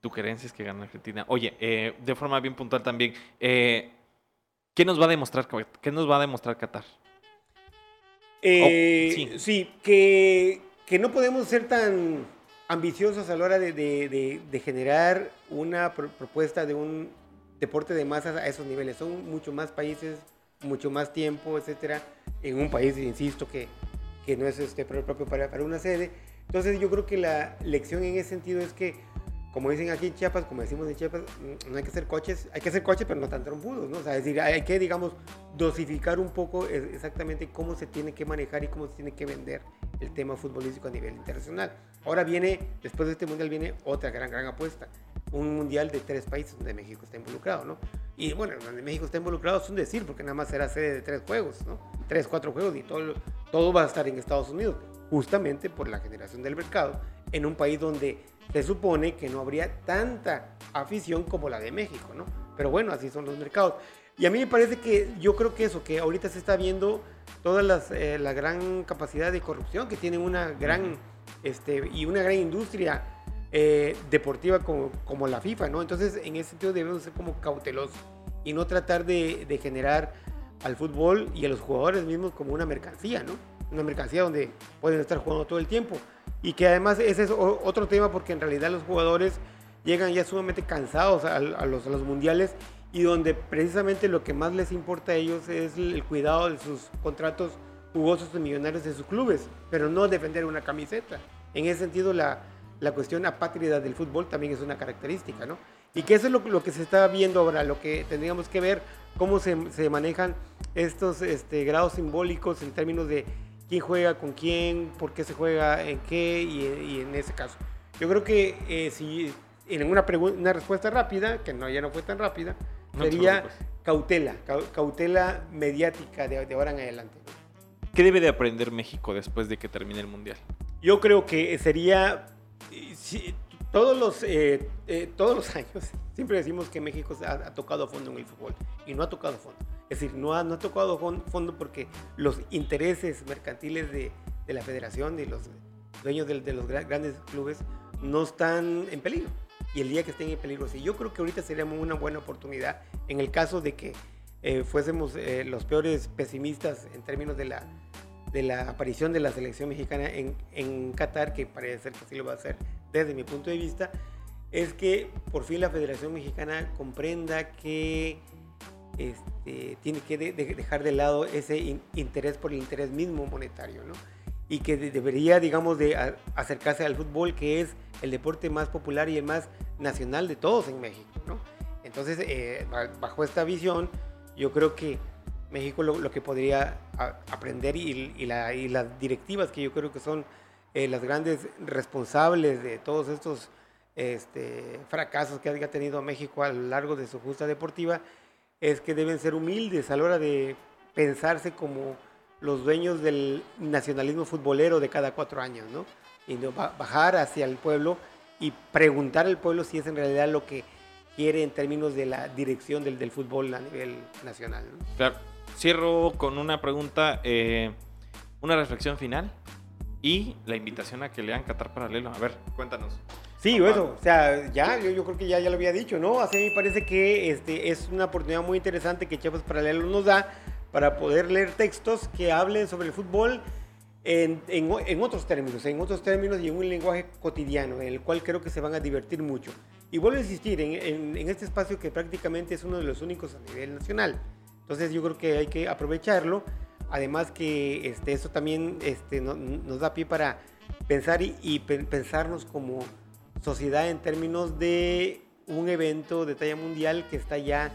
Tu querencia es que gane Argentina. Oye, eh, de forma bien puntual también, eh, ¿qué nos va a demostrar, qué nos va a demostrar Qatar? Eh, sí. que, que, no podemos ser tan ambiciosos a la hora de, generar una propuesta de un deporte de masas a esos niveles. Son mucho más países, mucho más tiempo, etcétera, en un país, insisto, que, que no es este propio para, para una sede. Entonces yo creo que la lección en ese sentido es que como dicen aquí en Chiapas, como decimos en Chiapas, mm, no hay que hacer coches, hay que hacer coches, pero no tan trompudos, ¿no? O sea, es decir, hay que, digamos, dosificar un poco exactamente cómo se tiene que manejar y cómo se tiene que vender el tema futbolístico a nivel internacional. Ahora viene, después de este mundial, viene otra gran, gran apuesta. Un mundial de tres países donde México está involucrado, ¿no? Y bueno, donde México está involucrado es un decir, porque nada más será sede de tres juegos, ¿no? Tres, cuatro juegos y todo, todo va a estar en Estados Unidos, justamente por la generación del mercado, en un país donde se supone que no habría tanta afición como la de México, ¿no? Pero bueno, así son los mercados. Y a mí me parece que yo creo que eso, que ahorita se está viendo toda eh, la gran capacidad de corrupción que tiene una gran, este, y una gran industria eh, deportiva como, la FIFA, ¿no? Entonces, en ese sentido debemos ser como cautelosos y no tratar de, generar al fútbol y a los jugadores mismos como una mercancía, ¿no? Una mercancía donde pueden estar jugando todo el tiempo y que además ese es otro tema porque en realidad los jugadores llegan ya sumamente cansados a, los, los mundiales y donde precisamente lo que más les importa a ellos es el cuidado de sus contratos jugosos y millonarios de sus clubes, pero no defender una camiseta. En ese sentido, la, la cuestión apátrida del fútbol también es una característica, ¿no? Y que eso es lo, lo, que se está viendo ahora, lo que tendríamos que ver, cómo se, se manejan estos este, grados simbólicos en términos de quién juega con quién, por qué se juega en qué y, en ese caso. Yo creo que eh, si en una, una respuesta rápida, que no, ya no fue tan rápida, sería cautela, cautela mediática de, ahora en adelante. ¿Qué debe de aprender México después de que termine el Mundial? Yo creo que sería, si, todos, los, eh, eh, todos los *laughs* años, siempre decimos que México ha, ha tocado fondo en el fútbol y no ha tocado fondo. Es decir, no ha, no ha tocado fondo porque los intereses mercantiles de, de la federación, de los dueños de, de, los grandes clubes, no están en peligro. Y el día que estén en peligro, sí. Yo creo que ahorita sería una buena oportunidad en el caso de que eh, fuésemos eh, los peores pesimistas en términos de la, de la aparición de la selección mexicana en, en Qatar, que parece ser que sí lo va a hacer desde mi punto de vista, es que por fin la Federación Mexicana comprenda que este, tiene que dejar de lado ese interés por el interés mismo monetario, ¿no? Y que debería, digamos, de acercarse al fútbol, que es el deporte más popular y el más nacional de todos en México, ¿no? Entonces, eh, bajo esta visión, yo creo que México lo, que podría aprender y, las directivas que yo creo que son eh, las grandes responsables de todos estos este, fracasos que ha tenido México a lo largo de su justa deportiva, es que deben ser humildes a la hora de pensarse como los dueños del nacionalismo futbolero de cada cuatro años, ¿no? Y bajar hacia el pueblo y preguntar al pueblo si es en realidad lo que quiere en términos de la dirección del, del fútbol a nivel nacional. Claro. Cierro con una pregunta, eh, una reflexión final y la invitación a que lean Qatar Paralelo. A ver, cuéntanos. Sí, eso, o sea, ya, yo, yo creo que ya, ya lo había dicho, ¿no? Así me parece que este, es una oportunidad muy interesante que Chiapas Paralelo nos da para poder leer textos que hablen sobre el fútbol en, en, en, otros términos, en otros términos y en un lenguaje cotidiano, en el cual creo que se van a divertir mucho. Y vuelvo a insistir en, en este espacio que prácticamente es uno de los únicos a nivel nacional. Entonces yo creo que hay que aprovecharlo. Además que este, eso también este, no, nos da pie para pensar y, y pensarnos como sociedad en términos de un evento de talla mundial que está ya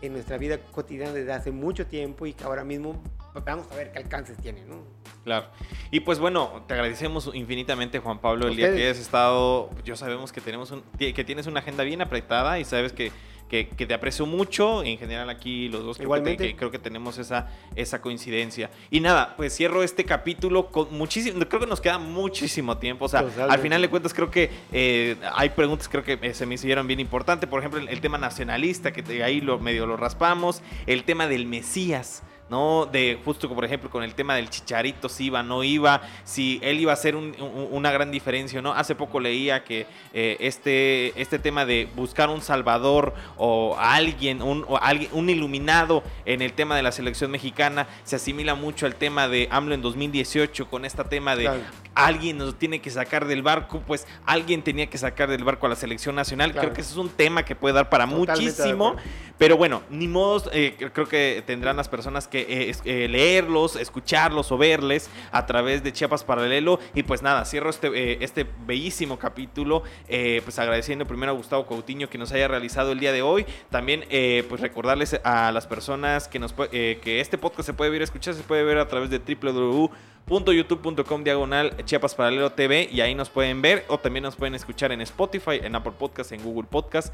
en nuestra vida cotidiana desde hace mucho tiempo y que ahora mismo vamos a ver qué alcances tiene, ¿no? Claro. Y pues bueno, te agradecemos infinitamente, Juan Pablo, el día que hayas estado. Yo sabemos que tenemos un, que tienes una agenda bien apretada y sabes que que, te aprecio mucho. En general, aquí los dos Igualmente. Que, creo que tenemos esa, esa coincidencia. Y nada, pues cierro este capítulo con muchísimo. Creo que nos queda muchísimo tiempo. O sea, al final de cuentas, creo que eh, hay preguntas creo que eh, se me hicieron bien importantes. Por ejemplo, el, el tema nacionalista, que ahí lo, medio lo raspamos. El tema del Mesías. ¿No? De justo, por ejemplo, con el tema del Chicharito, si iba, no iba, si él iba a hacer una gran diferencia, ¿no? Hace poco leía que eh, este, este tema de buscar un salvador o alguien, un, alguien, un iluminado en el tema de la selección mexicana, se asimila mucho al tema de AMLO en 2018 con este tema de alguien nos tiene que sacar del barco, pues alguien tenía que sacar del barco a la selección nacional. Creo que ese es un tema que puede dar para muchísimo. Pero bueno, ni modo, eh, creo que tendrán las personas que eh, eh, leerlos, escucharlos o verles a través de Chiapas Paralelo. Y pues nada, cierro este, este bellísimo capítulo, pues agradeciendo primero a Gustavo Coutinho que nos haya realizado el día de hoy. También pues recordarles a las personas que, nos, que este podcast se puede ver, escuchar, se puede ver a través de www youtube.com diagonal Chiapas Paralelo TV y ahí nos pueden ver o también nos pueden escuchar en Spotify, en Apple Podcast, en Google Podcast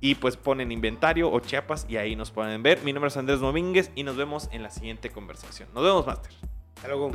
y pues ponen inventario o Chiapas y ahí nos pueden ver. Mi nombre es Andrés Domínguez y nos vemos en la siguiente conversación. Nos vemos, Master. Hasta luego.